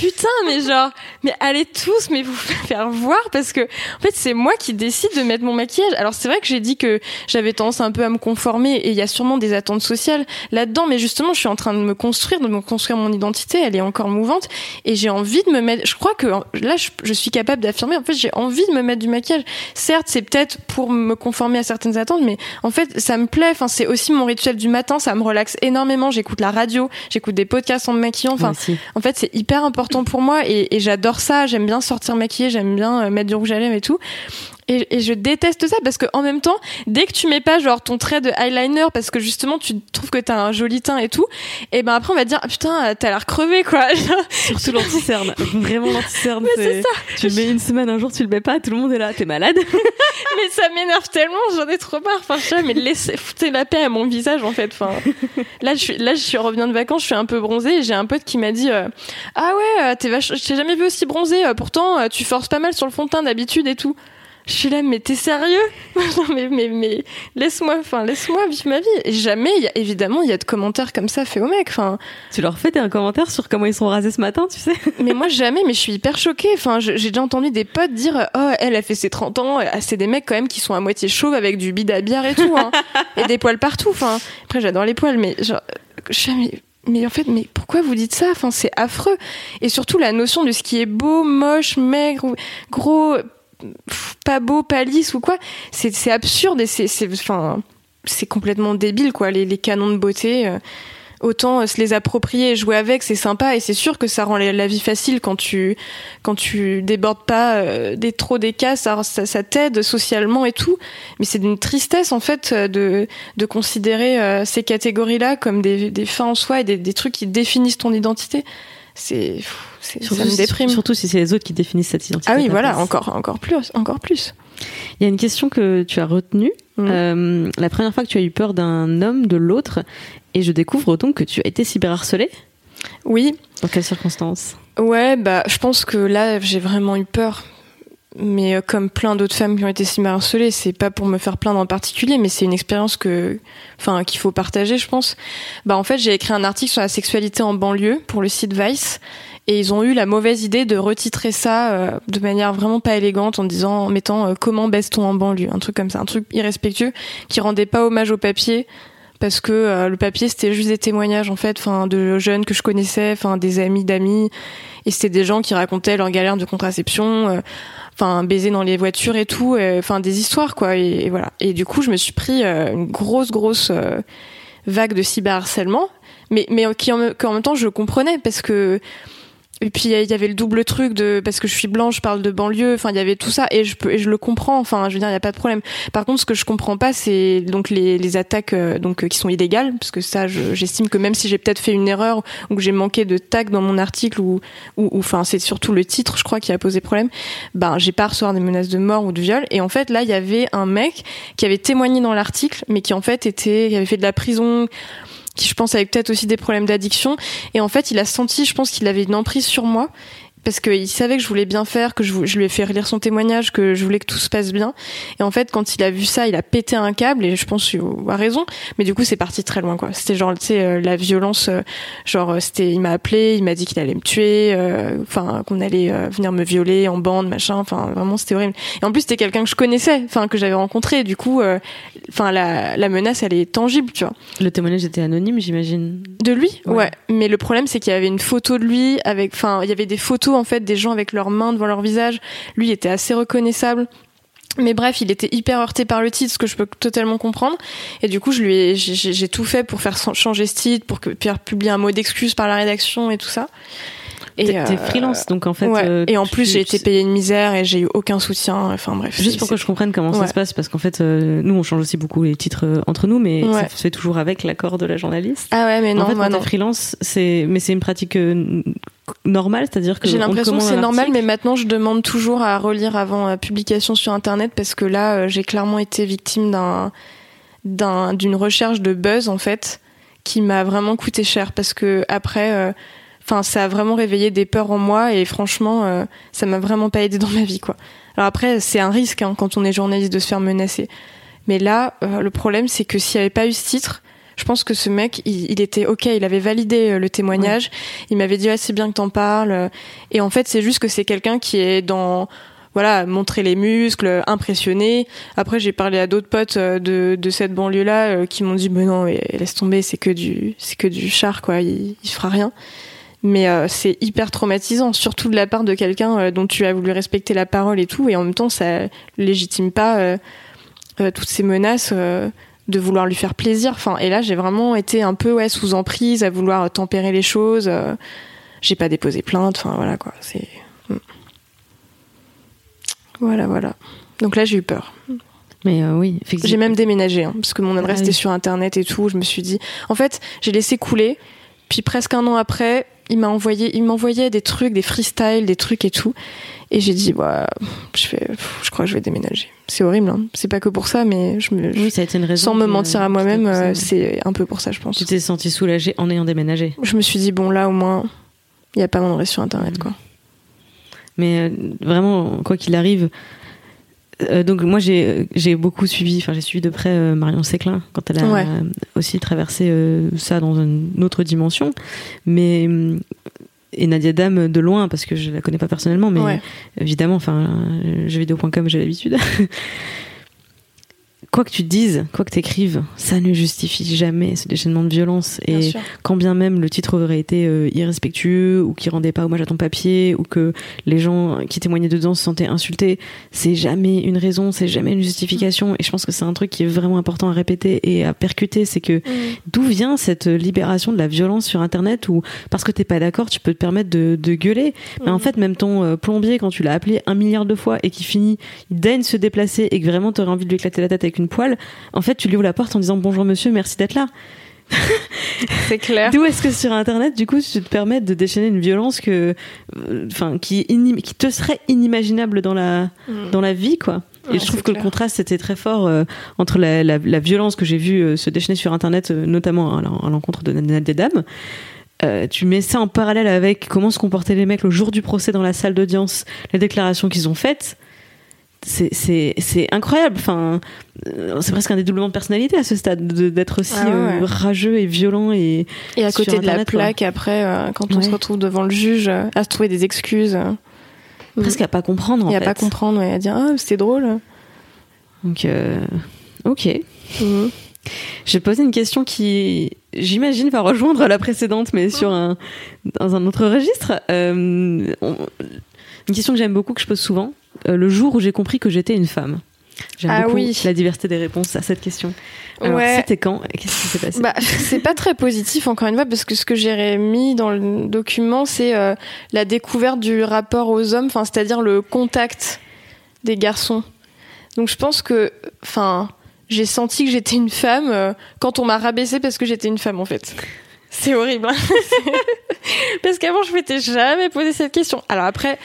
putain mais genre mais allez tous mais vous faire voir parce que en fait c'est moi qui décide de mettre mon maquillage. Alors c'est vrai que j'ai dit que j'avais tendance un peu à me conformer et il y a sûrement des attentes sociales là-dedans mais justement je suis en train de me construire de me construire mon identité elle est encore mouvante et j'ai envie de me mettre je crois que là je, je suis capable d'affirmer en fait j'ai envie de me mettre du maquillage certes c'est peut-être pour me conformer à certaines attentes mais en fait ça me plaît enfin c'est aussi mon rituel du matin ça me relaxe énormément j'écoute la radio j'écoute des podcasts en me maquillant enfin en fait, c'est hyper important pour moi et, j'adore ça. J'aime bien sortir maquillée, j'aime bien euh, mettre du rouge à lèvres et tout. Et, et je déteste ça parce que en même temps, dès que tu mets pas genre ton trait de eyeliner parce que justement tu trouves que t'as un joli teint et tout, et ben après on va te dire ah, putain t'as l'air crevé quoi. Surtout l'anti-cerne. Vraiment l'anti-cerne. C'est Tu le mets une semaine, un jour tu le mets pas, tout le monde est là. T'es malade mais ça m'énerve tellement, j'en ai trop marre. Enfin, je sais mais laissez foutez la paix à mon visage en fait. Enfin, là je suis là je suis revenu de vacances, je suis un peu bronzée et j'ai un pote qui m'a dit euh, ah ouais euh, t'es je t'ai jamais vu aussi bronzée. euh, pourtant tu forces pas mal sur le fond de teint d'habitude et tout. Je suis là, mais t'es sérieux? Non, mais, mais, mais laisse-moi, enfin, laisse-moi vivre ma vie. Et jamais, il y a, évidemment, il y a de commentaires comme ça faits aux mecs. Enfin, Tu leur fais un commentaire sur comment ils sont rasés ce matin, tu sais? Mais moi, jamais, mais je suis hyper choquée. Enfin, j'ai déjà entendu des potes dire, oh, elle a fait ses 30 ans. Ah, C'est des mecs quand même qui sont à moitié chauves avec du bide à bière et tout, hein. et des poils partout. Enfin, après, j'adore les poils, mais genre, sais, mais, en fait, mais pourquoi vous dites ça? Enfin, c'est affreux. Et surtout, la notion de ce qui est beau, moche, maigre, gros, pas beau, pas lisse ou quoi. C'est absurde et c'est complètement débile quoi. Les, les canons de beauté. Euh, autant se les approprier et jouer avec, c'est sympa et c'est sûr que ça rend la vie facile quand tu quand tu débordes pas euh, des trop des cas, ça, t'aide socialement et tout. Mais c'est d'une tristesse en fait de considérer ces catégories-là comme des, des fins en soi et des, des trucs qui définissent ton identité. C'est ça me déprime. Surtout si c'est les autres qui définissent cette identité. Ah oui, voilà, encore, encore plus, encore plus. Il y a une question que tu as retenue. Mm. Euh, la première fois que tu as eu peur d'un homme, de l'autre, et je découvre donc que tu as été cyberharcelée. Oui. Dans quelles circonstances? Ouais, bah, je pense que là, j'ai vraiment eu peur. Mais euh, comme plein d'autres femmes qui ont été cyberharcelées, c'est pas pour me faire plaindre en particulier, mais c'est une expérience que, enfin, qu'il faut partager, je pense. Bah, en fait, j'ai écrit un article sur la sexualité en banlieue pour le site Vice. Et ils ont eu la mauvaise idée de retitrer ça euh, de manière vraiment pas élégante en disant, en mettant euh, comment baisse-t-on en banlieue, un truc comme ça, un truc irrespectueux qui rendait pas hommage au papier parce que euh, le papier c'était juste des témoignages en fait, enfin de jeunes que je connaissais, enfin des amis d'amis, et c'était des gens qui racontaient leurs galères de contraception, enfin baiser dans les voitures et tout, enfin des histoires quoi, et, voilà. Et du coup je me suis pris une grosse grosse vague de cyberharcèlement, mais mais qui en même temps je comprenais parce que et puis il y avait le double truc de parce que je suis blanche, je parle de banlieue. Enfin, il y avait tout ça et je peux et je le comprends. Enfin, je veux dire, il y a pas de problème. Par contre, ce que je comprends pas, c'est donc les, les attaques euh, donc euh, qui sont illégales, parce que ça, j'estime que même si j'ai peut-être fait une erreur ou que j'ai manqué de tag dans mon article ou ou enfin c'est surtout le titre, je crois, qui a posé problème. Ben, j'ai pas à recevoir des menaces de mort ou de viol. Et en fait, là, il y avait un mec qui avait témoigné dans l'article, mais qui en fait était, qui avait fait de la prison qui je pense avec peut-être aussi des problèmes d'addiction. Et en fait, il a senti, je pense qu'il avait une emprise sur moi parce qu'il savait que je voulais bien faire, que je, je, lui ai fait relire son témoignage, que je voulais que tout se passe bien. Et en fait, quand il a vu ça, il a pété un câble et je pense qu'il a raison. Mais du coup, c'est parti très loin, quoi. C'était genre, tu sais, euh, la violence, euh, genre, euh, c'était, il m'a appelé, il m'a dit qu'il allait me tuer, enfin, qu'on allait venir me violer en bande, machin. Enfin, vraiment, c'était horrible. Et en plus, c'était quelqu'un que je connaissais, enfin, que j'avais rencontré. Du coup, enfin, la, la menace, elle est tangible, tu vois. Le témoignage était anonyme, j'imagine. De lui, ouais. ouais. Mais le problème, c'est qu'il y avait une photo de lui avec, enfin, il y avait des photos en fait des gens avec leurs mains devant leur visage. Lui il était assez reconnaissable. Mais bref, il était hyper heurté par le titre, ce que je peux totalement comprendre. Et du coup, je lui ai, j'ai tout fait pour faire changer ce titre, pour que Pierre publie un mot d'excuse par la rédaction et tout ça. Et t'es euh, freelance, donc en fait. Euh, et en plus, j'ai été payée une misère et j'ai eu aucun soutien. Enfin bref. Juste pour que je comprenne comment ça se passe, parce qu'en fait, euh, nous, on change aussi beaucoup les titres entre nous, mais ça se fait toujours avec l'accord de la journaliste. Ah ouais, mais non, en fait, moi non. freelance, c'est, mais c'est une pratique normale, c'est-à-dire que j'ai l'impression que c'est normal, mais maintenant, je demande toujours à relire avant publication sur Internet, parce que là, j'ai clairement été victime d'un, d'un, d'une recherche de buzz en fait, qui m'a vraiment coûté cher, parce que après Enfin, ça a vraiment réveillé des peurs en moi et franchement, euh, ça m'a vraiment pas aidé dans ma vie, quoi. Alors après, c'est un risque hein, quand on est journaliste de se faire menacer. Mais là, euh, le problème, c'est que s'il n'y avait pas eu ce titre, je pense que ce mec, il, était ok, il avait validé euh, le témoignage. Il m'avait dit ah, c'est bien que t'en parles. Et en fait, c'est juste que c'est quelqu'un qui est dans voilà, montrer les muscles, impressionner. Après, j'ai parlé à d'autres potes de, de cette banlieue-là qui m'ont dit, mais non, laisse tomber, c'est que du, c'est que du char. Il, il fera rien mais euh, c'est hyper traumatisant, surtout de la part de quelqu'un euh, dont tu as voulu respecter la parole et tout, et en même temps ça légitime pas euh, toutes ces menaces de vouloir lui faire plaisir. Enfin, et là j'ai vraiment été un peu ouais sous emprise à vouloir tempérer les choses. j'ai pas déposé plainte. Enfin voilà quoi. C'est hmm. voilà voilà. Donc là j'ai eu peur. Mais oui, j'ai même déménagé hein, parce que mon adresse ah était sur internet et tout. Je me suis dit, en fait, j'ai laissé couler. Puis presque un an après, il m'a envoyé, il m'envoyait des trucs, des freestyles, des trucs et tout. Et j'ai dit, ouais, je fais, je crois que je vais déménager. C'est horrible, hein. C'est pas que pour ça, mais je me, oui, ça a été une raison sans me mentir à moi-même, euh, c'est un peu pour ça, je pense. Tu t'es senti soulagée en ayant déménagé. Je me suis dit, bon, là, au moins, il n'y a pas mon adresse sur Internet, quoi. Mais euh, vraiment, quoi qu'il arrive, euh, donc moi j'ai j'ai beaucoup suivi, enfin j'ai suivi de près euh, Marion Séclin quand elle a aussi traversé euh, ça dans une autre dimension, mais et Nadia Dame de loin parce que je la connais pas personnellement, mais évidemment, enfin jeuxvideo.com j'ai l'habitude. quoi que tu dises, quoi que tu écrives, ça ne justifie jamais ce déchaînement de violence. et quand bien même le titre aurait été euh, irrespectueux ou qui rendait pas hommage à ton papier ou que les gens qui témoignaient dedans se sentaient insultés, c'est jamais une raison, c'est jamais une justification. Et je pense que c'est un truc qui est vraiment important à répéter et à percuter, c'est que mm. d'où vient cette libération de la violence sur Internet ou parce que t'es pas d'accord, tu peux te permettre de, gueuler. Mais en mm. fait, même ton euh, plombier, quand tu l'as appelé un milliard de fois et qui finit, il daigne se déplacer et que vraiment t'aurais envie de lui éclater la tête avec une poêle, en fait, tu lui ouvres la porte en disant bonjour monsieur, merci d'être là. C'est clair. D'où est-ce que sur Internet, du coup, tu te permets de déchaîner une violence que, euh, enfin, qui, qui te serait inimaginable dans la, mm. dans la vie, quoi. Et je trouve que le contraste était très fort euh, entre la, la, la, violence que j'ai vue euh, se déchaîner sur Internet, notamment à l'encontre de des dames. tu mets ça en parallèle avec comment se comportaient les mecs le jour du procès dans la salle d'audience, les déclarations qu'ils ont faites c'est incroyable. Enfin, euh, c'est presque un dédoublement de personnalité à ce stade d'être aussi ah euh, rageux et violent et et à côté de la plaque après euh, quand on se retrouve devant le juge à se trouver des excuses. Presque à pas comprendre. En et à pas comprendre et à dire ah c'était drôle. Donc ok. Mhm. Je vais poser une question qui, j'imagine, va rejoindre la précédente, mais sur un, dans un autre registre. une question que j'aime beaucoup, que je pose souvent. Euh, le jour où j'ai compris que j'étais une femme J'aime ah beaucoup oui. la diversité des réponses à cette question. Alors, c'était quand Qu'est-ce qui s'est passé bah, C'est pas très positif, encore une fois, parce que ce que j'ai mis dans le document, c'est euh, la découverte du rapport aux hommes, c'est-à-dire le contact des garçons. Donc, je pense que, enfin, j'ai senti que j'étais une femme euh, quand on m'a rabaissée parce que j'étais une femme, en fait. C'est horrible. Hein parce qu'avant, je m'étais jamais posé cette question. Alors après,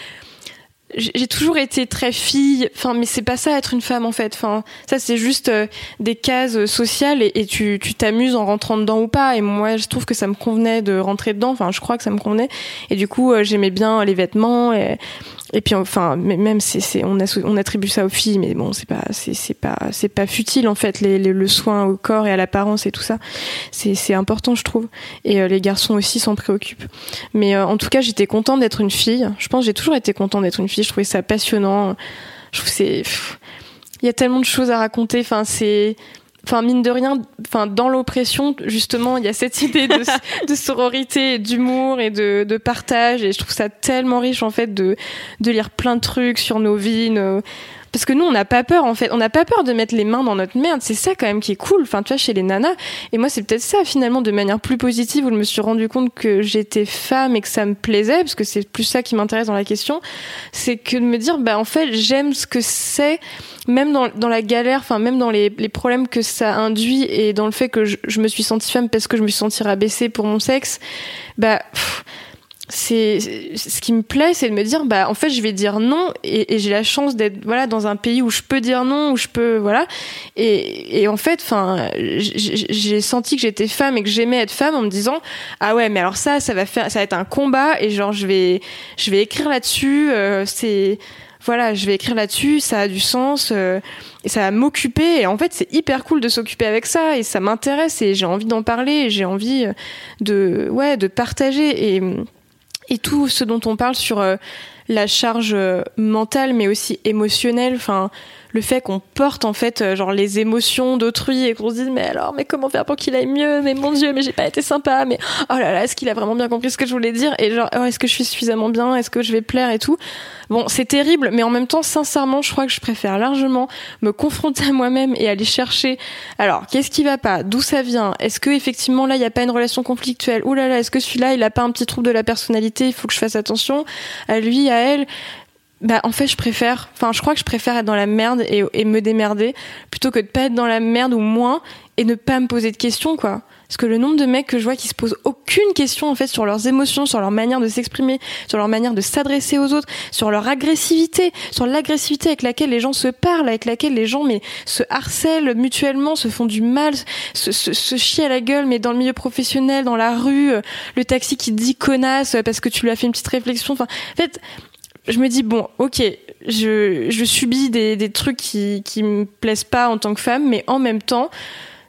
j'ai toujours été très fille enfin mais c'est pas ça être une femme en fait. Enfin ça c'est juste euh, des cases sociales et, tu t'amuses en rentrant dedans ou pas. Et moi je trouve que ça me convenait de rentrer dedans. Enfin je crois que ça me convenait. Et du coup euh, j'aimais bien les vêtements et, et puis enfin même c'est on, on attribue ça aux filles mais bon c'est pas c'est pas c'est pas futile en fait le soin au corps et à l'apparence et tout ça. C'est important je trouve. Et euh, les garçons aussi s'en préoccupent. Mais euh, en tout cas j'étais contente d'être une fille. Je pense j'ai toujours été contente d'être une fille. Je trouvais ça passionnant. Je trouve c'est il y a tellement de choses à raconter. Enfin c'est enfin mine de rien, enfin dans l'oppression justement, il y a cette idée de, de sororité, d'humour et de, de, partage. Et je trouve ça tellement riche en fait de de lire plein de trucs sur nos vies, parce que nous on n'a pas peur en fait. On n'a pas peur de mettre les mains dans notre merde. C'est ça quand même qui est cool enfin tu vois chez les nanas. Et moi c'est peut-être ça finalement de manière plus positive où je me suis rendu compte que j'étais femme et que ça me plaisait parce que c'est plus ça qui m'intéresse dans la question. C'est que de me dire bah en fait j'aime ce que c'est même dans, dans la galère enfin même dans les, les problèmes que ça induit et dans le fait que je, me suis sentie femme parce que je me suis sentie rabaissée pour mon sexe. Bah c'est ce qui me plaît c'est de me dire bah en fait je vais dire non et, et j'ai la chance d'être voilà dans un pays où je peux dire non où je peux voilà. Et, et en fait enfin j'ai senti que j'étais femme et que j'aimais être femme en me disant ah ouais mais alors ça ça va faire ça va être un combat et genre je vais je vais écrire là-dessus euh, c'est voilà je vais écrire là-dessus ça a du sens euh, et ça va m'occuper et en fait c'est hyper cool de s'occuper avec ça et ça m'intéresse et j'ai envie d'en parler j'ai envie de ouais de partager et et tout ce dont on parle sur euh, la charge euh, mentale mais aussi émotionnelle. Enfin le fait qu'on porte en fait euh, genre les émotions d'autrui et qu'on se dise mais alors mais comment faire pour qu'il aille mieux? Mais mon dieu mais j'ai pas été sympa mais oh là là est-ce qu'il a vraiment bien compris ce que je voulais dire? Et genre oh, est-ce que je suis suffisamment bien? Est-ce que je vais plaire et tout? Bon c'est terrible mais en même temps sincèrement je crois que je préfère largement me confronter à moi-même et aller chercher alors qu'est-ce qui va pas? D'où ça vient? Est-ce que effectivement là il y a pas une relation conflictuelle? Ou là là est-ce que celui-là il a pas un petit trouble de la personnalité? Il faut que je fasse attention à lui à elle bah en fait je préfère enfin je crois que je préfère être dans la merde et, me démerder plutôt que de pas être dans la merde ou moins et ne pas me poser de questions quoi. Parce que le nombre de mecs que je vois qui se posent aucune question en fait sur leurs émotions sur leur manière de s'exprimer sur leur manière de s'adresser aux autres sur leur agressivité sur l'agressivité avec laquelle les gens se parlent avec laquelle les gens mais se harcèlent mutuellement se font du mal se, se, se chient à la gueule mais dans le milieu professionnel dans la rue le taxi qui dit connasse parce que tu lui as fait une petite réflexion. Enfin en fait je me dis bon, ok, je, subis des, des trucs qui qui me plaisent pas en tant que femme, mais en même temps,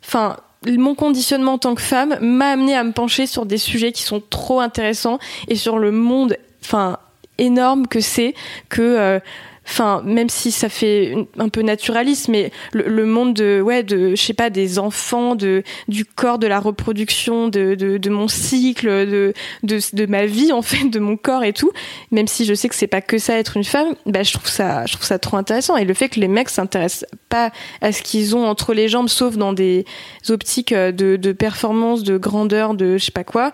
enfin mon conditionnement en tant que femme m'a amené à me pencher sur des sujets qui sont trop intéressants et sur le monde, enfin énorme que c'est que euh, enfin même si ça fait un peu naturaliste mais le, monde de ouais de je sais pas des enfants de du corps de la reproduction de, de, de mon cycle de, de, de ma vie en fait de mon corps et tout même si je sais que c'est pas que ça être une femme bah je trouve ça je trouve ça trop intéressant. Et le fait que les mecs s'intéressent pas à ce qu'ils ont entre les jambes sauf dans des optiques de, de performance de grandeur de je sais pas quoi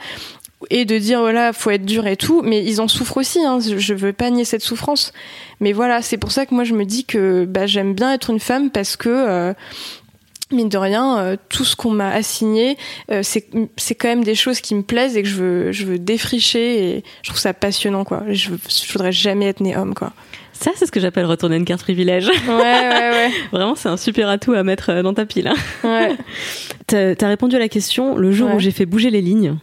et de dire voilà faut être dur et tout mais ils en souffrent aussi hein, je veux pas nier cette souffrance mais voilà c'est pour ça que moi je me dis que bah, j'aime bien être une femme parce que euh, mine de rien, euh, tout ce qu'on m'a assigné, euh, c'est c'est quand même des choses qui me plaisent et que je veux je veux défricher et je trouve ça passionnant quoi. Je, je voudrais jamais être né homme quoi. Ça, c'est ce que j'appelle retourner une carte privilège. Ouais, ouais, ouais. Vraiment, c'est un super atout à mettre dans ta pile. Hein. Ouais. T'as as répondu à la question le jour où j'ai fait bouger les lignes.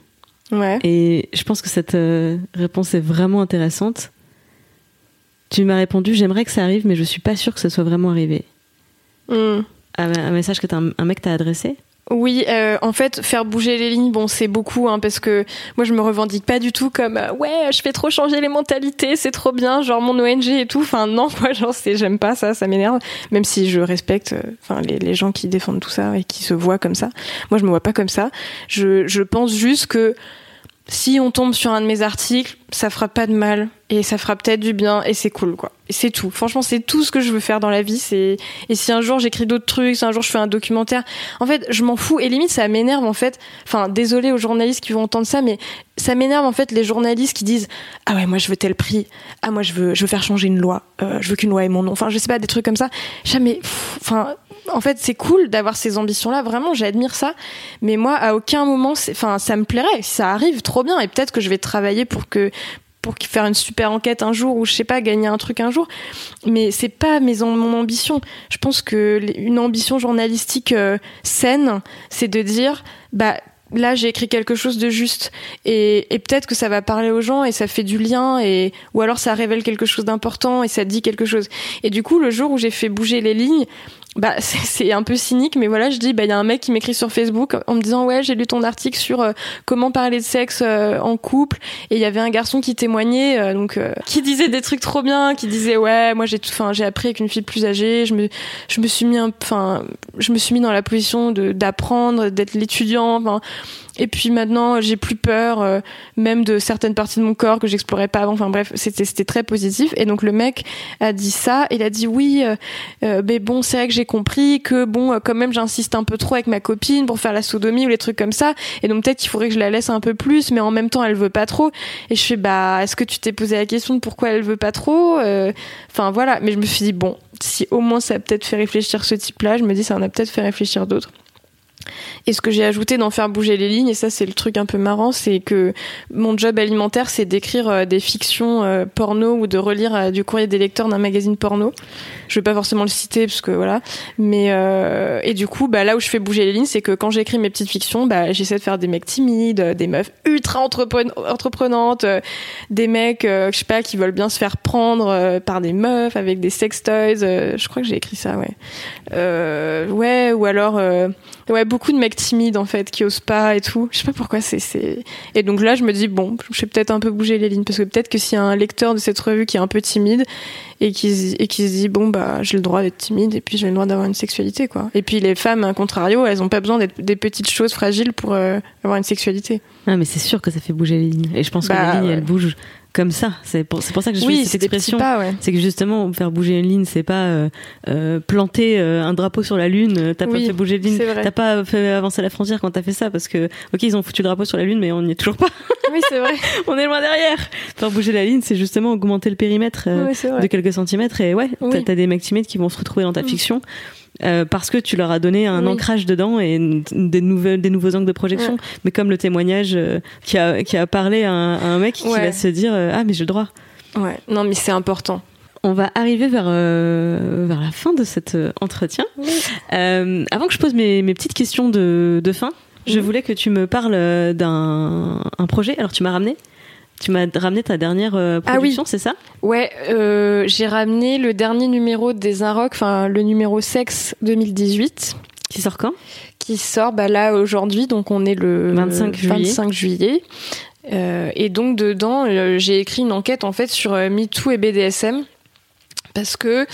Ouais. Et je pense que cette euh, réponse est vraiment intéressante. Tu m'as répondu j'aimerais que ça arrive, mais je suis pas sûre que ça soit vraiment arrivé. Hmm. Un, message que un, un mec t'a adressé? Oui, euh, en fait, faire bouger les lignes, bon, c'est beaucoup, hein, parce que moi, je me revendique pas du tout comme euh, ouais, je fais trop changer les mentalités, c'est trop bien, genre mon ONG et tout. Enfin, non, quoi, genre, c'est, j'aime pas ça, ça m'énerve. Même si je respecte, enfin, les, les, gens qui défendent tout ça et qui se voient comme ça. Moi, je me vois pas comme ça. Je, je pense juste que si on tombe sur un de mes articles, ça fera pas de mal et ça fera peut-être du bien et c'est cool quoi. C'est tout. Franchement, c'est tout ce que je veux faire dans la vie. C'est et si un jour j'écris d'autres trucs, si un jour je fais un documentaire, en fait, je m'en fous et limite ça m'énerve en fait. Enfin, désolé aux journalistes qui vont entendre ça, mais ça m'énerve en fait les journalistes qui disent ah ouais moi je veux tel prix, ah moi je veux je veux faire changer une loi, euh, je veux qu'une loi ait mon nom. Enfin, je sais pas des trucs comme ça. Jamais. Enfin, en fait, c'est cool d'avoir ces ambitions-là. Vraiment, j'admire ça. Mais moi, à aucun moment, enfin, ça me plairait. Si ça arrive, trop bien. Et peut-être que je vais travailler pour que pour faire une super enquête un jour ou je sais pas gagner un truc un jour mais c'est pas mes mon ambition je pense que une ambition journalistique euh, saine c'est de dire bah là j'ai écrit quelque chose de juste et, et peut-être que ça va parler aux gens et ça fait du lien et ou alors ça révèle quelque chose d'important et ça dit quelque chose et du coup le jour où j'ai fait bouger les lignes bah c'est un peu cynique mais voilà je dis bah il y a un mec qui m'écrit sur Facebook en me disant ouais j'ai lu ton article sur euh, comment parler de sexe euh, en couple. Et il y avait un garçon qui témoignait euh, donc qui disait des trucs trop bien qui disait ouais moi j'ai enfin j'ai appris avec une fille plus âgée je me je me suis mis enfin je me suis mis dans la position de d'apprendre d'être l'étudiant enfin et puis maintenant, j'ai plus peur, euh, même de certaines parties de mon corps que j'explorais pas avant. Enfin bref, c'était très positif. Et donc le mec a dit ça. Il a dit oui, euh, euh, mais bon, c'est vrai que j'ai compris que bon, quand même, j'insiste un peu trop avec ma copine pour faire la sodomie ou les trucs comme ça. Et donc peut-être qu'il faudrait que je la laisse un peu plus, mais en même temps, elle veut pas trop. Et je fais bah, est-ce que tu t'es posé la question de pourquoi elle veut pas trop Enfin voilà. Mais je me suis dit bon, si au moins ça a peut-être fait réfléchir ce type-là, je me dis ça en a peut-être fait réfléchir d'autres. Et ce que j'ai ajouté dans faire bouger les lignes, et ça c'est le truc un peu marrant, c'est que mon job alimentaire c'est d'écrire euh, des fictions euh, porno ou de relire euh, du courrier des lecteurs d'un magazine porno. Je vais pas forcément le citer parce que voilà, mais et du coup bah là où je fais bouger les lignes, c'est que quand j'écris mes petites fictions, bah j'essaie de faire des mecs timides, des meufs ultra entreprenantes, des mecs je sais pas qui veulent bien se faire prendre par des meufs avec des sex toys. je crois que j'ai écrit ça, ouais. ouais ou alors ouais beaucoup de mecs timides en fait qui osent pas et tout. Je sais pas pourquoi c'est et donc là je me dis bon, je vais peut-être un peu bouger les lignes parce que peut-être que s'il y a un lecteur de cette revue qui est un peu timide et qui et qui se dit bon bah j'ai le droit d'être timide et puis j'ai le droit d'avoir une sexualité quoi. Et puis les femmes à contrario, elles ont pas besoin d'être des petites choses fragiles pour euh, avoir une sexualité. Ah mais c'est sûr que ça fait bouger les lignes et je pense que bah, les lignes elles bougent comme ça. C'est pour, pour ça que je oui, cette expression. Ouais. C'est que justement, faire bouger une ligne, c'est pas euh, euh, planter euh, un drapeau sur la lune. T'as pas fait bouger une ligne. T'as pas fait avancer la frontière quand t'as fait ça parce que, ok, ils ont foutu le drapeau sur la lune, mais on n'y est toujours pas. Oui, c'est vrai. on est loin derrière. Faire bouger la ligne, c'est justement augmenter le périmètre de quelques centimètres. Et ouais, t'as des mecs qui vont se retrouver dans ta mm. fiction. Euh, parce que tu leur as donné un ancrage dedans et des, nouvelles, des nouveaux angles de projection. Mais comme le témoignage euh, qui, a, qui a parlé à un, mec qui va se dire euh, Ah, mais j'ai le droit. Ouais, non, mais c'est important. On va arriver vers, vers la fin de cet entretien. avant que je pose mes, mes petites questions de, de fin, je voulais que tu me parles d'un projet. Alors, tu m'as ramené tu m'as ramené ta dernière euh, ah production, c'est ça? Ouais, euh, j'ai ramené le dernier numéro des Inrock, enfin le numéro Sexe 2018. Qui sort quand? Qui sort bah, là aujourd'hui, donc on est le 25 juillet. 25 juillet. Euh, et donc dedans, j'ai écrit une enquête en fait sur MeToo et BDSM parce que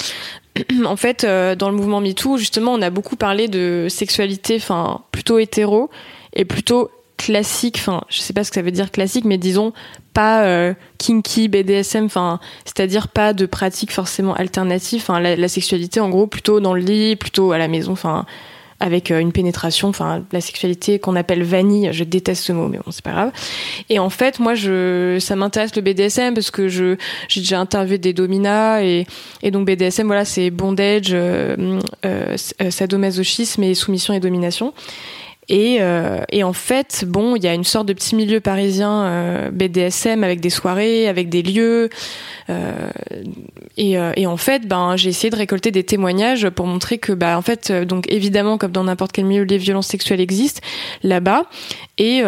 en fait, euh, dans le mouvement MeToo, justement, on a beaucoup parlé de sexualité, enfin, plutôt hétéro et plutôt classique. Enfin, je sais pas ce que ça veut dire classique, mais disons pas euh, kinky, BDSM. Enfin, c'est-à-dire pas de pratique forcément alternative. Enfin, la, la, sexualité, en gros, plutôt dans le lit, plutôt à la maison. Enfin, avec euh, une pénétration, enfin la sexualité qu'on appelle vanille, je déteste ce mot, mais bon c'est pas grave. Et en fait, moi, je, ça m'intéresse le BDSM parce que je j'ai déjà interviewé des dominas et, et donc BDSM, voilà, c'est bondage, euh, sadomasochisme et soumission et domination. Et, euh, et, en fait, bon, il y a une sorte de petit milieu parisien euh, BDSM avec des soirées, avec des lieux. Euh, et, et, en fait, ben, j'ai essayé de récolter des témoignages pour montrer que, bah, en fait, donc évidemment, comme dans n'importe quel milieu, les violences sexuelles existent là-bas. Et,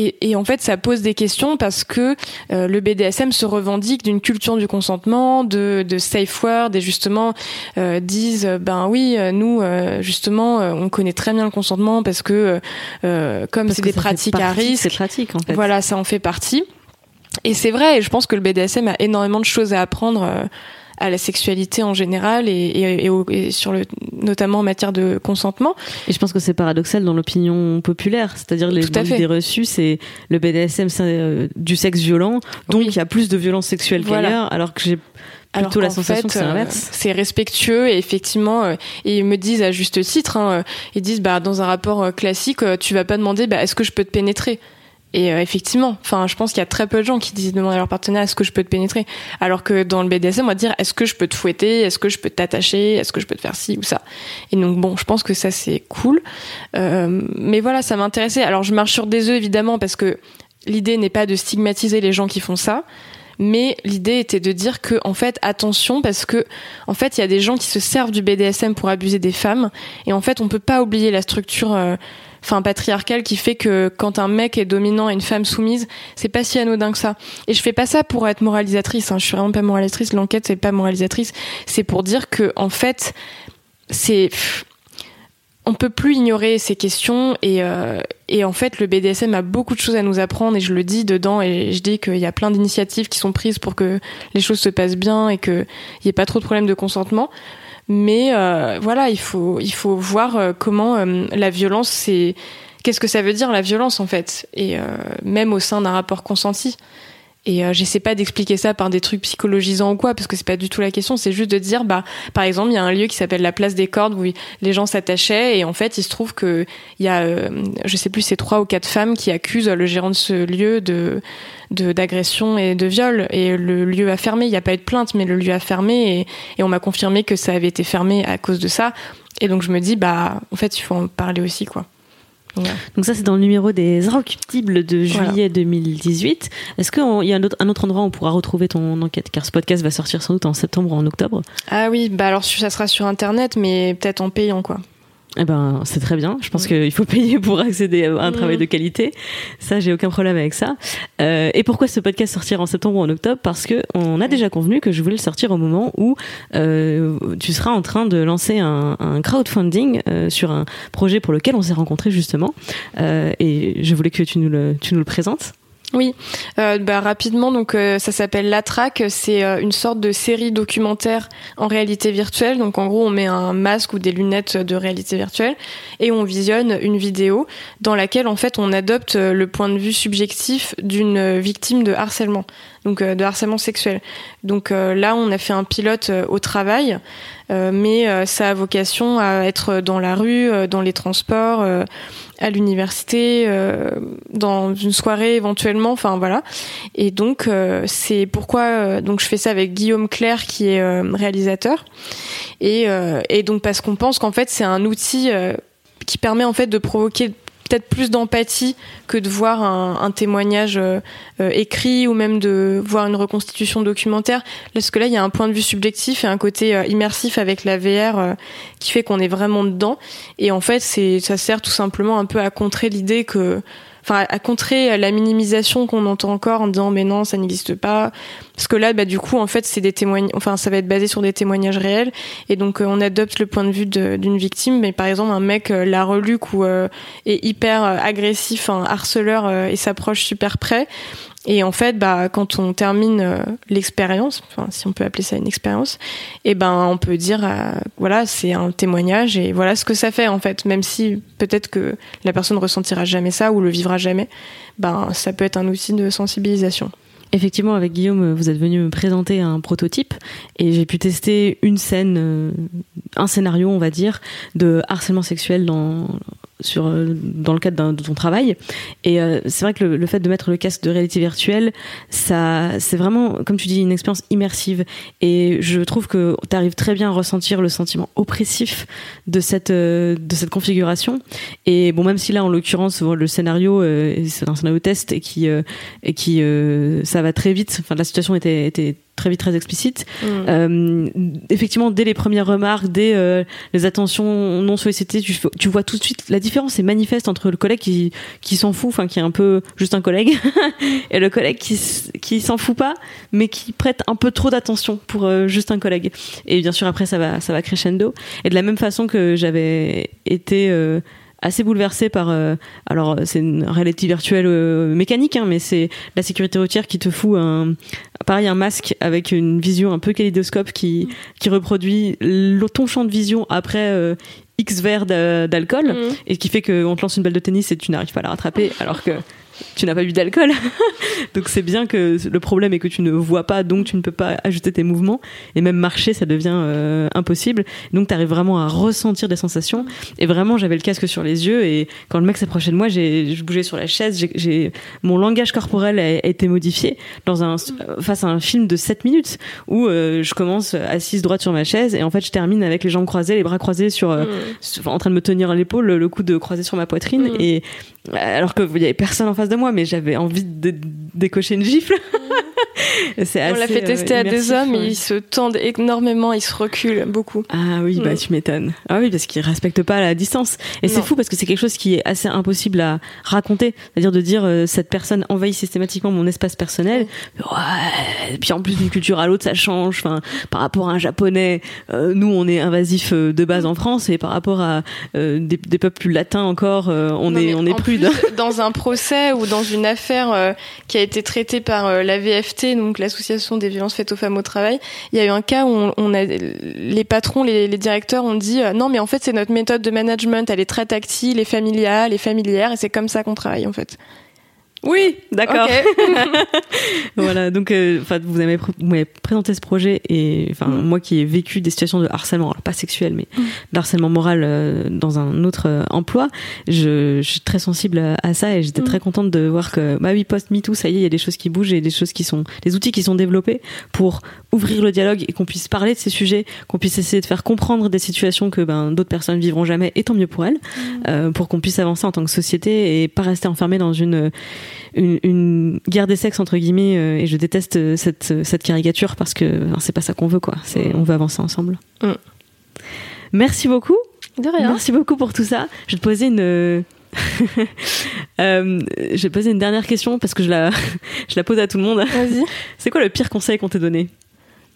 et, et, en fait, ça pose des questions parce que euh, le BDSM se revendique d'une culture du consentement, de, de safe word, et justement euh, disent, ben oui, nous, euh, justement, euh, on connaît très bien le consentement parce que comme c'est des pratiques à risque, c'est pratique en fait. Voilà, ça en fait partie. Et c'est vrai, et je pense que le BDSM a énormément de choses à apprendre à la sexualité en général et, et, et, au, et, sur le notamment en matière de consentement. Et je pense que c'est paradoxal dans l'opinion populaire, c'est-à-dire les idées reçues, c'est le BDSM c'est euh, du sexe violent, donc il y a plus de violence sexuelle Voilà. qu'ailleurs, alors que j'ai plutôt la sensation fait, que c'est l'inverse. euh, c'est respectueux et effectivement, euh, et ils me disent à juste titre, hein, euh, ils disent bah dans un rapport euh, classique, euh, tu vas pas demander bah est-ce que je peux te pénétrer? Et euh, effectivement, enfin, je pense qu'il y a très peu de gens qui disent demander à leur partenaire est-ce que je peux te pénétrer, alors que dans le BDSM, on va dire est-ce que je peux te fouetter, est-ce que je peux t'attacher, est-ce que je peux te faire ci ou ça? Et donc bon, je pense que ça c'est cool. Euh, mais voilà, ça m'intéressait. Alors je marche sur des œufs évidemment parce que l'idée n'est pas de stigmatiser les gens qui font ça, mais l'idée était de dire que en fait attention parce que en fait il y a des gens qui se servent du BDSM pour abuser des femmes et en fait on peut pas oublier la structure euh, enfin patriarcale qui fait que quand un mec est dominant et une femme soumise, c'est pas si anodin que ça. Et je fais pas ça pour être moralisatrice, hein. je suis vraiment pas moralisatrice, l'enquête c'est pas moralisatrice, c'est pour dire que en fait c'est on peut plus ignorer ces questions et, euh, et en fait le BDSM a beaucoup de choses à nous apprendre et je le dis dedans et je dis qu'il y a plein d'initiatives qui sont prises pour que les choses se passent bien et qu'il n'y ait pas trop de problèmes de consentement. Mais euh, voilà, il faut, il faut voir euh, comment euh, la violence, c'est qu'est-ce que ça veut dire la violence en fait, et même au sein d'un rapport consenti. Et euh, j'essaie pas d'expliquer ça par des trucs psychologisants ou quoi, parce que c'est pas du tout la question. C'est juste de dire, bah, par exemple, il y a un lieu qui s'appelle la place des cordes où les gens s'attachaient, et en fait, il se trouve que il y a, euh, je sais plus, c'est trois ou quatre femmes qui accusent le gérant de ce lieu de d'agression et de viol. Et le lieu a fermé. Il n'y a pas eu de plainte mais le lieu a fermé et, et on m'a confirmé que ça avait été fermé à cause de ça. Et donc je me dis bah en fait il faut en parler aussi quoi Donc ça c'est dans le numéro des Inrecuptibles de juillet voilà. 2018. Est-ce qu'il y a un autre, un autre, endroit où on pourra retrouver ton enquête? Car ce podcast va sortir sans doute en septembre ou en octobre. Ah oui, bah alors ça sera sur internet mais peut-être en payant quoi. Eh ben, c'est très bien. Je pense oui. qu'il faut payer pour accéder à un mmh. travail de qualité. Ça, j'ai aucun problème avec ça. Euh, et pourquoi ce podcast sortir en septembre ou en octobre? Parce que on a déjà convenu que je voulais le sortir au moment où euh, tu seras en train de lancer un, un crowdfunding euh, sur un projet pour lequel on s'est rencontrés justement. Euh, et je voulais que tu nous le, tu nous le présentes. Oui, euh, bah, rapidement, donc euh, ça s'appelle La. C'est euh, une sorte de série documentaire en réalité virtuelle. Donc en gros, on met un masque ou des lunettes de réalité virtuelle et on visionne une vidéo dans laquelle en fait on adopte le point de vue subjectif d'une victime de harcèlement, donc de harcèlement sexuel. Donc là, on a fait un pilote au travail. Euh, mais euh, ça a vocation à être dans la rue, euh, dans les transports, à l'université, dans une soirée éventuellement, enfin voilà. Et donc c'est pourquoi donc je fais ça avec Guillaume Claire qui est réalisateur et, et donc parce qu'on pense qu'en fait c'est un outil qui permet en fait de provoquer peut-être plus d'empathie que de voir un, témoignage euh, euh, écrit ou même de voir une reconstitution documentaire. Parce que là, il y a un point de vue subjectif et un côté euh, immersif avec la VR qui fait qu'on est vraiment dedans. Et en fait, c'est ça sert tout simplement un peu à contrer l'idée que enfin à contrer la minimisation qu'on entend encore en disant mais non ça n'existe pas. Parce que là bah du coup en fait c'est des témoignages enfin ça va être basé sur des témoignages réels. Et donc euh, on adopte le point de vue d'une victime. Mais par exemple un mec euh, la reluque ou euh, est hyper agressif un harceleur et s'approche super près Et en fait, bah, quand on termine euh, l'expérience, si on peut appeler ça une expérience, et eh ben, on peut dire, euh, voilà, c'est un témoignage et voilà ce que ça fait en fait. Même si peut-être que la personne ressentira jamais ça ou le vivra jamais, ben, ça peut être un outil de sensibilisation. Effectivement, avec Guillaume, vous êtes venu me présenter un prototype et j'ai pu tester une scène, euh, un scénario, on va dire, de harcèlement sexuel dans sur euh, dans le cadre de ton travail. Et euh, c'est vrai que le, fait de mettre le casque de réalité virtuelle ça c'est vraiment comme tu dis une expérience immersive. Et je trouve que tu arrives très bien à ressentir le sentiment oppressif de cette euh, de cette configuration. Et bon même si là en l'occurrence le scénario c'est un scénario test et qui et qui ça va très vite enfin la situation était était très vite très explicite. Mm. Euh, effectivement, dès les premières remarques, dès euh, les attentions non sollicitées, tu, tu, vois tout de suite la différence est manifeste entre le collègue qui, qui s'en fout, enfin qui est un peu juste un collègue, et le collègue qui, qui s'en fout pas, mais qui prête un peu trop d'attention pour euh, juste un collègue. Et bien sûr après ça va ça va crescendo. Et de la même façon que j'avais été assez bouleversé par euh, alors c'est une réalité virtuelle euh, mécanique hein, mais c'est la sécurité routière qui te fout un pareil un masque avec une vision un peu kaléidoscope qui qui reproduit ton champ de vision après euh, X verres d'alcool mmh. et qui fait qu'on te lance une balle de tennis et tu n'arrives pas à la rattraper alors que tu n'as pas bu d'alcool. donc c'est bien que le problème est que tu ne vois pas, donc tu ne peux pas ajuster tes mouvements. Et même marcher, ça devient euh, impossible. Donc tu arrives vraiment à ressentir des sensations. Et vraiment, j'avais le casque sur les yeux. Et quand le mec s'approchait de moi, j'ai, je bougeais sur la chaise. J'ai, mon langage corporel a, été modifié dans un, face à un film de 7 minutes où euh, je commence assise droite sur ma chaise. Et en fait, je termine avec les jambes croisées, les bras croisés sur, euh, mmh. en train de me tenir à l'épaule, le, coude croisé sur ma poitrine. Mmh. Et alors qu'il n'y avait personne en face de moi, mais j'avais envie de décocher une gifle. On l'a fait tester à deux hommes, ils se tendent énormément, ils se reculent beaucoup. Ah oui, bah mm. tu m'étonnes. Ah oui, parce qu'ils respectent pas la distance. Et c'est fou parce que c'est quelque chose qui est assez impossible à raconter, c'est-à-dire de dire euh, cette personne envahit systématiquement mon espace personnel. Ouais. Et puis en plus d'une culture à l'autre, ça change. Enfin, par rapport à un japonais, euh, nous on est invasif euh, de base en France, et par rapport à des, peuples plus latins encore, on est on est prude. dans un procès ou dans une affaire qui a été traitée par la Donc l'association des violences faites aux femmes au travail, il y a eu un cas où les patrons, les, directeurs ont dit euh, non mais en fait c'est notre méthode de management, elle est très tactile et familiale et familière et c'est comme ça qu'on travaille en fait. Oui, d'accord. voilà, donc euh, enfin vous avez présenté ce projet et enfin mm. moi qui ai vécu des situations de harcèlement, alors pas sexuel mais mm. d'harcèlement moral euh, dans un autre euh, emploi, je, je, suis très sensible à, ça et j'étais mm. très contente de voir que bah oui post MeToo, ça y est, il y a des choses qui bougent et des choses qui sont des outils qui sont développés pour ouvrir le dialogue et qu'on puisse parler de ces sujets, qu'on puisse essayer de faire comprendre des situations que ben d'autres personnes vivront jamais et tant mieux pour elles, pour qu'on puisse avancer en tant que société et pas rester enfermé dans une une, guerre des sexes entre guillemets euh, et je déteste euh, cette, euh, cette caricature parce que c'est pas ça qu'on veut quoi. C'est on veut avancer ensemble. Mm. merci beaucoup. De rien. Merci beaucoup pour tout ça. Je vais te poser une je vais poser une dernière question parce que je la je la pose à tout le monde. Vas-y. C'est quoi le pire conseil qu'on t'ait donné?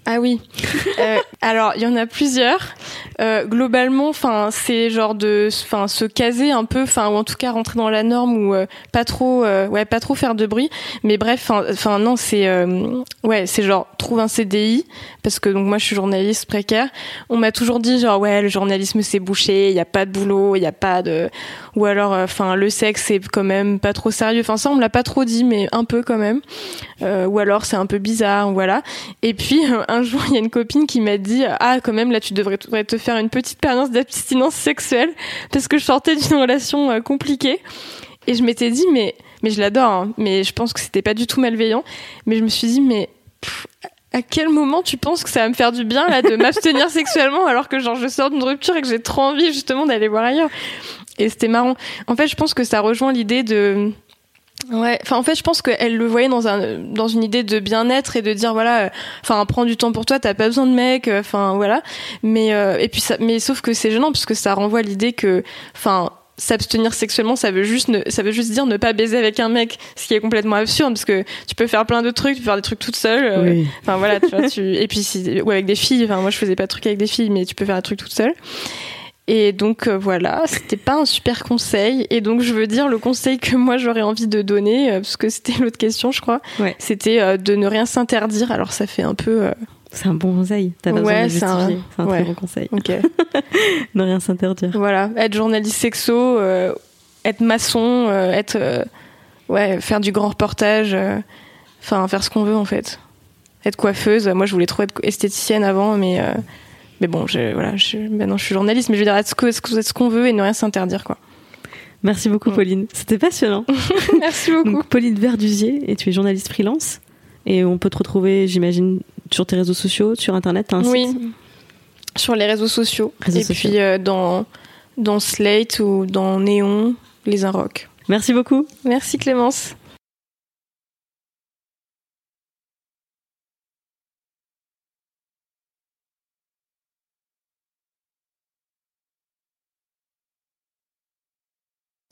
Ah oui. Euh, alors il y en a plusieurs. Euh, globalement, enfin c'est genre de, enfin se caser un peu, enfin ou en tout cas rentrer dans la norme ou euh, pas trop, euh, ouais pas trop faire de bruit. Mais bref, enfin non c'est, euh, ouais c'est genre trouve un CDI parce que donc moi je suis journaliste précaire. On m'a toujours dit genre ouais le journalisme c'est bouché, il y a pas de boulot, il y a pas de, ou alors enfin le sexe c'est quand même pas trop sérieux. Enfin ça on me l'a pas trop dit mais un peu quand même. ou alors c'est un peu bizarre, voilà. Et puis un jour, il y a une copine qui m'a dit Ah, quand même, là, tu devrais, te faire une petite période d'abstinence sexuelle parce que je sortais d'une relation euh, compliquée. Et je m'étais dit Mais, mais je l'adore, hein, mais je pense que c'était pas du tout malveillant. Mais je me suis dit Mais. à quel moment tu penses que ça va me faire du bien là de m'abstenir sexuellement alors que genre je sors d'une rupture et que j'ai trop envie justement d'aller voir ailleurs? Et c'était marrant en fait je pense que ça rejoint l'idée de Ouais, enfin en fait je pense qu'elle le voyait dans un dans une idée de bien-être et de dire voilà, enfin prends du temps pour toi, t'as pas besoin de mec, euh, enfin voilà. Mais euh, et puis ça, mais sauf que c'est gênant parce que ça renvoie à l'idée que, enfin s'abstenir sexuellement, ça veut juste ça veut juste dire ne pas baiser avec un mec, ce qui est complètement absurde parce que tu peux faire plein de trucs, tu peux faire des trucs toute seule. Euh, enfin voilà, tu vois, tu, et puis si, ou avec des filles. Enfin moi je faisais pas de trucs avec des filles, mais tu peux faire un truc toute seule. Et donc euh, voilà, c'était pas un super conseil. Et donc je veux dire le conseil que moi j'aurais envie de donner, euh, parce que c'était l'autre question, je crois. Ouais. C'était euh, de ne rien s'interdire. Alors ça fait un peu. euh, C'est un bon conseil. T'as pas Ouais, besoin de c'est un- justifier. C'est un, ouais. très bon conseil. Ne rien s'interdire. voilà, être journaliste sexo, être maçon, être ouais, faire du grand reportage, enfin faire ce qu'on veut en fait. Être coiffeuse. Moi, je voulais trop être esthéticienne avant, mais mais bon, je, voilà, je, maintenant je suis journaliste, mais je veux dire être ce que- ce qu'on veut et ne rien s'interdire quoi. Merci beaucoup. Pauline. C'était passionnant. Merci beaucoup. Donc, Pauline Verdusier, et tu es journaliste freelance. Et on peut te retrouver, j'imagine, sur tes réseaux sociaux, sur Internet, un oui, site sur les réseaux sociaux. Réseaux et sociaux. puis euh, dans dans Slate ou dans Néon, les Inrocks. Merci beaucoup. Merci Clémence.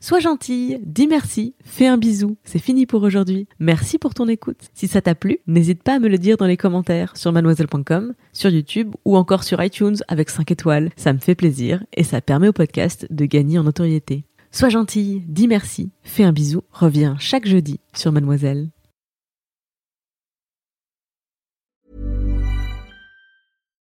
Sois gentille, dis merci, fais un bisou. C'est fini pour aujourd'hui. Merci pour ton écoute. Si ça t'a plu, n'hésite pas à me le dire dans les commentaires sur mademoiselle.com, sur YouTube ou encore sur iTunes avec 5 étoiles. Ça me fait plaisir et ça permet au podcast de gagner en notoriété. Sois gentille, dis merci, fais un bisou, reviens chaque jeudi sur Mademoiselle.